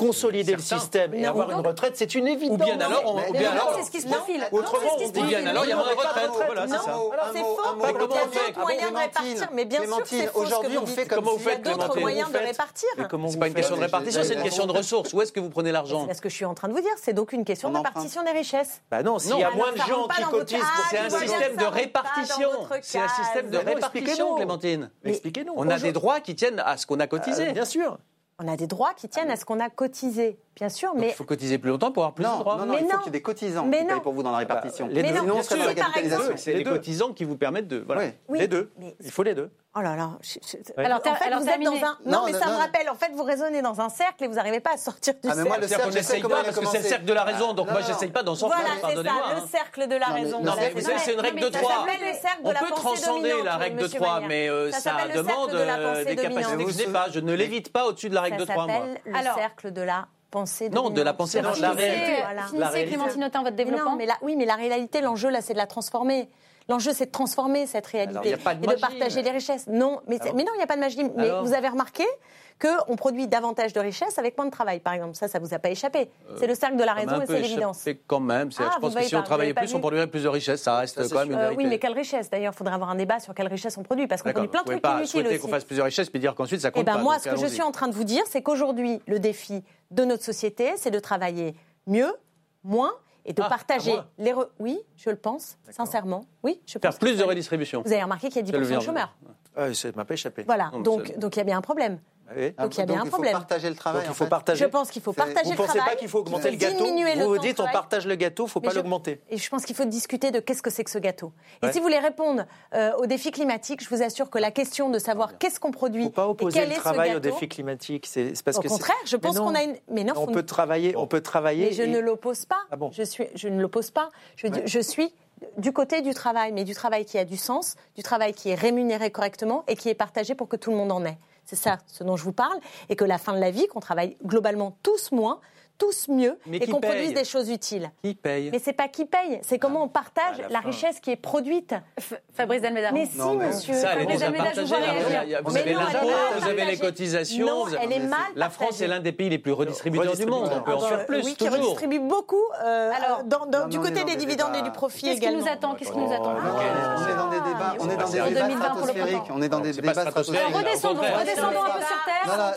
consolider le système et Non. avoir une retraite, c'est une évidence. Ou bien alors, on- Mais- ou mais bien non, alors- c'est ce qui se Non. profile. Non, Autrement, on dit, profile. alors, il y a moins de retraite. Voilà, c'est Non. ça. Alors, c'est faux. Mais comment il y a on fait d'autres moyens de répartir. Mais bien sûr, c'est faux aujourd'hui, vous on fait comme Il y a faites, d'autres moyens de répartir. C'est pas une question de répartition, c'est une question de ressources. Où est-ce que vous prenez l'argent C'est ce que je suis en train de vous dire. C'est donc une question On de répartition des richesses. Bah non, s'il y a moins de gens qui cotisent C'est un bien système de répartition. C'est un système de répartition. Clémentine. Expliquez-nous. On a des droits qui tiennent à ce qu'on a cotisé. Bien sûr. On a des droits qui tiennent à ce qu'on a cotisé, bien sûr, Donc, mais il faut cotiser plus longtemps pour avoir plus de Non, droits. non, non, Mais il faut non. qu'il y ait des cotisants Mais qui payent non. pour vous dans la répartition. les Mais deux. non, Sinon, bien ce serait sûr, de la par exemple, capitalisation. C'est les deux. cotisants qui vous permettent de. Voilà. Ouais. Oui, Les deux. mais- Il faut les deux. Oh là là. je- je- Ouais. Alors, en fait, alors, vous êtes dans un. Non, Non, mais non, ça me non. rappelle. En fait, vous raisonnez dans un cercle et vous n'arrivez pas à sortir du Ah, mais moi, cercle. cercle, sais n'essaye pas, parce que c'est le cercle de la raison. Donc Non, moi, non. j'essaye pas d'en sortir. Voilà, c'est ça, le cercle de la raison. non, mais c'est vous savez, vrai. c'est une règle Non, de trois. De On peut transcender la règle de monsieur 3, Maillard. mais euh, Ça demande de euh, des capacités que je n'ai pas. Je ne l'évite pas au-dessus de la règle de Ça 3, moi. s'appelle le cercle de la pensée Non, de la pensée, non, pas la réalité. voilà. Finissez, La. Clémentine Autain, votre développement. Non, mais là, oui, mais la réalité, l'enjeu là, c'est de la transformer. L'enjeu, c'est de transformer cette réalité Alors, de et de partager mais- les richesses. Non, mais, c'est- Alors mais non, il n'y a pas de magie. Mais Alors vous avez remarqué qu'on produit davantage de richesses avec moins de travail, par exemple. Ça, ça vous a pas échappé. c'est le cercle de la raison et c'est l'évidence. échappé quand même. C'est- Ah, je pense que si pas, on travaillait plus, on produirait plus de richesses. Ça reste quand même une Euh, oui, mais quelle richesse D'ailleurs, il faudrait avoir un débat sur quelle richesse on produit, parce qu'on produit plein de trucs inutiles aussi. qu'on fasse plusieurs richesses puis dire qu'ensuite ça Eh compte ben pas. moi, ce que je suis en train de vous dire, c'est qu'aujourd'hui, le défi de notre société, c'est de travailler mieux, moins, et de Ah, partager les. re- Oui, je le pense, sincèrement. Oui, je pense. Faire plus de redistribution. Vous avez remarqué qu'il y a C'est le 10% de chômeurs. Ah, ça ne m'a pas échappé. Voilà, Non, donc donc il y a bien un problème. Ah oui. Donc il y a bien un il faut problème. partager le travail. Donc il en faut fait. partager. Je pense qu'il faut partager Vous le ne pensez travail. pas qu'il faut augmenter le gâteau diminuer le Vous vous dites on travail. partage le gâteau, il ne faut Mais pas l'augmenter. Et je pense qu'il faut discuter de qu'est-ce que c'est que ce gâteau. Et Ouais. si vous voulez répondre euh, aux défis climatiques, je vous assure que la question de savoir qu'est-ce qu'on produit Il ne faut pas et opposer quel le est ce travail au gâteau, défi climatique. C'est c'est parce Au que c'est- contraire, je pense qu'on a une. Mais non, On faut- peut travailler, on peut travailler. Mais je et- ne l'oppose pas. Ah bon je, suis, je ne l'oppose pas. Je, je suis du côté du travail, mais du travail qui a du sens, du travail qui est rémunéré correctement et qui est partagé pour que tout le monde en ait. C'est ça ce dont je vous parle. Et que la fin de la vie, qu'on travaille globalement tous moins, tous mieux, Mais et qu'on produise des choses utiles. Qui paye Mais c'est pas qui paye, c'est comment on partage la richesse qui est produite. Fabrice Delméda. Mais si, mais- monsieur. Ça, elle est déjà vous Mais avez l'impôt, vous avez les cotisations. Non, vous avez- elle est mal La France partagée. est l'un des pays les plus redistributeurs du monde. On peut en Ah faire plus, oui, qui toujours. redistribue beaucoup euh, Alors, du côté des des dividendes et du profit Qu'est-ce qui nous attend Qu'est-ce qui nous attend On est dans des débats, on est dans des débats 2020 pour le stratosphériques. printemps. On est dans des débats stratosphériques. redescendons, contraire. redescendons un peu sur Terre.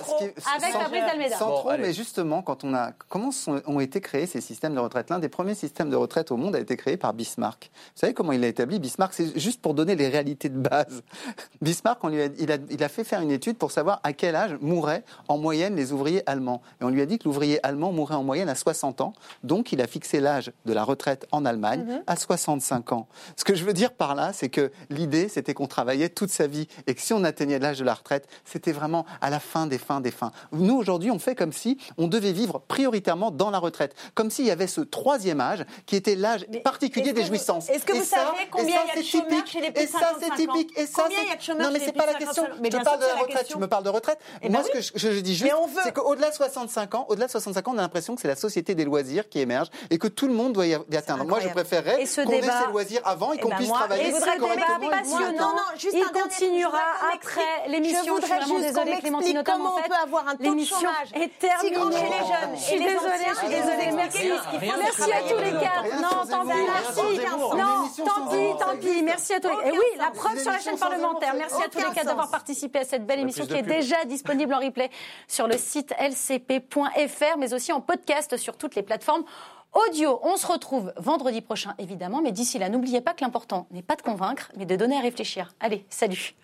Avec sans- Fabrice Delméda. Sans trop, mais justement, quand on a, comment sont, ont été créés ces systèmes de retraite? L'un des premiers systèmes de retraite au monde a été créé par Bismarck. Vous savez comment il a établi? Bismarck C'est juste pour donner les réalités de base. Bismarck, on lui a, il, a, il a fait faire une étude pour savoir à quel âge mouraient en moyenne les ouvriers allemands. Et on lui a dit que l'ouvrier allemand mourait en moyenne à 60 ans. Donc, il a fixé l'âge de la retraite en Allemagne Mhm. à 65 ans. Ce que je veux dire par là, c'est que l'idée, c'était qu'on travaillait toute sa vie et que si on atteignait l'âge de la retraite, c'était vraiment à la fin des fins des fins. Nous, aujourd'hui, on fait comme si on devait vivre prioritairement dans la retraite, comme s'il y avait ce troisième âge qui était l'âge particulier des vous- jouissances. est-ce que Et vous ça- savez et combien il y a de c'est chômeurs typique. chez les plus Et de ça, 55 c'est typique. Et ça, Combien il y a de c'est- chômeurs Non, mais c'est pas la question. 55 Mais Je bien parle de la retraite. Tu me parles de retraite. Moi, ben ce que je, je dis juste, c'est qu'au-delà de 65 ans, au-delà de 65 ans, on a l'impression que c'est la société des loisirs qui émerge et que tout le monde doit y atteindre. Moi, je préférerais Et qu'on ait ces loisirs avant et Eh qu'on ben puisse travailler et ce débat correctement. passionnant. Non, non, juste Il un dernier truc, continuera je voudrais qu'on après l'émission. Je voudrais juste qu'on Clémentine m'explique comment en on peut avoir un taux de l'émission chômage est si grand terminée. chez les jeunes et les désolée, anciens. je suis Et désolée, merci. Merci à tous les quatre. Non, tant pis, merci. Non, tant pis, tant pis. Merci à tous les. Et Aucun oui, la preuve sur la chaîne parlementaire. Merci à tous les quatre d'avoir participé à cette belle émission qui est déjà disponible en replay sur le site lcp.fr, mais aussi en podcast sur toutes les plateformes audio. On se retrouve vendredi prochain, évidemment, mais d'ici là, n'oubliez pas que l'important n'est pas de convaincre, mais de donner à réfléchir. Allez, salut.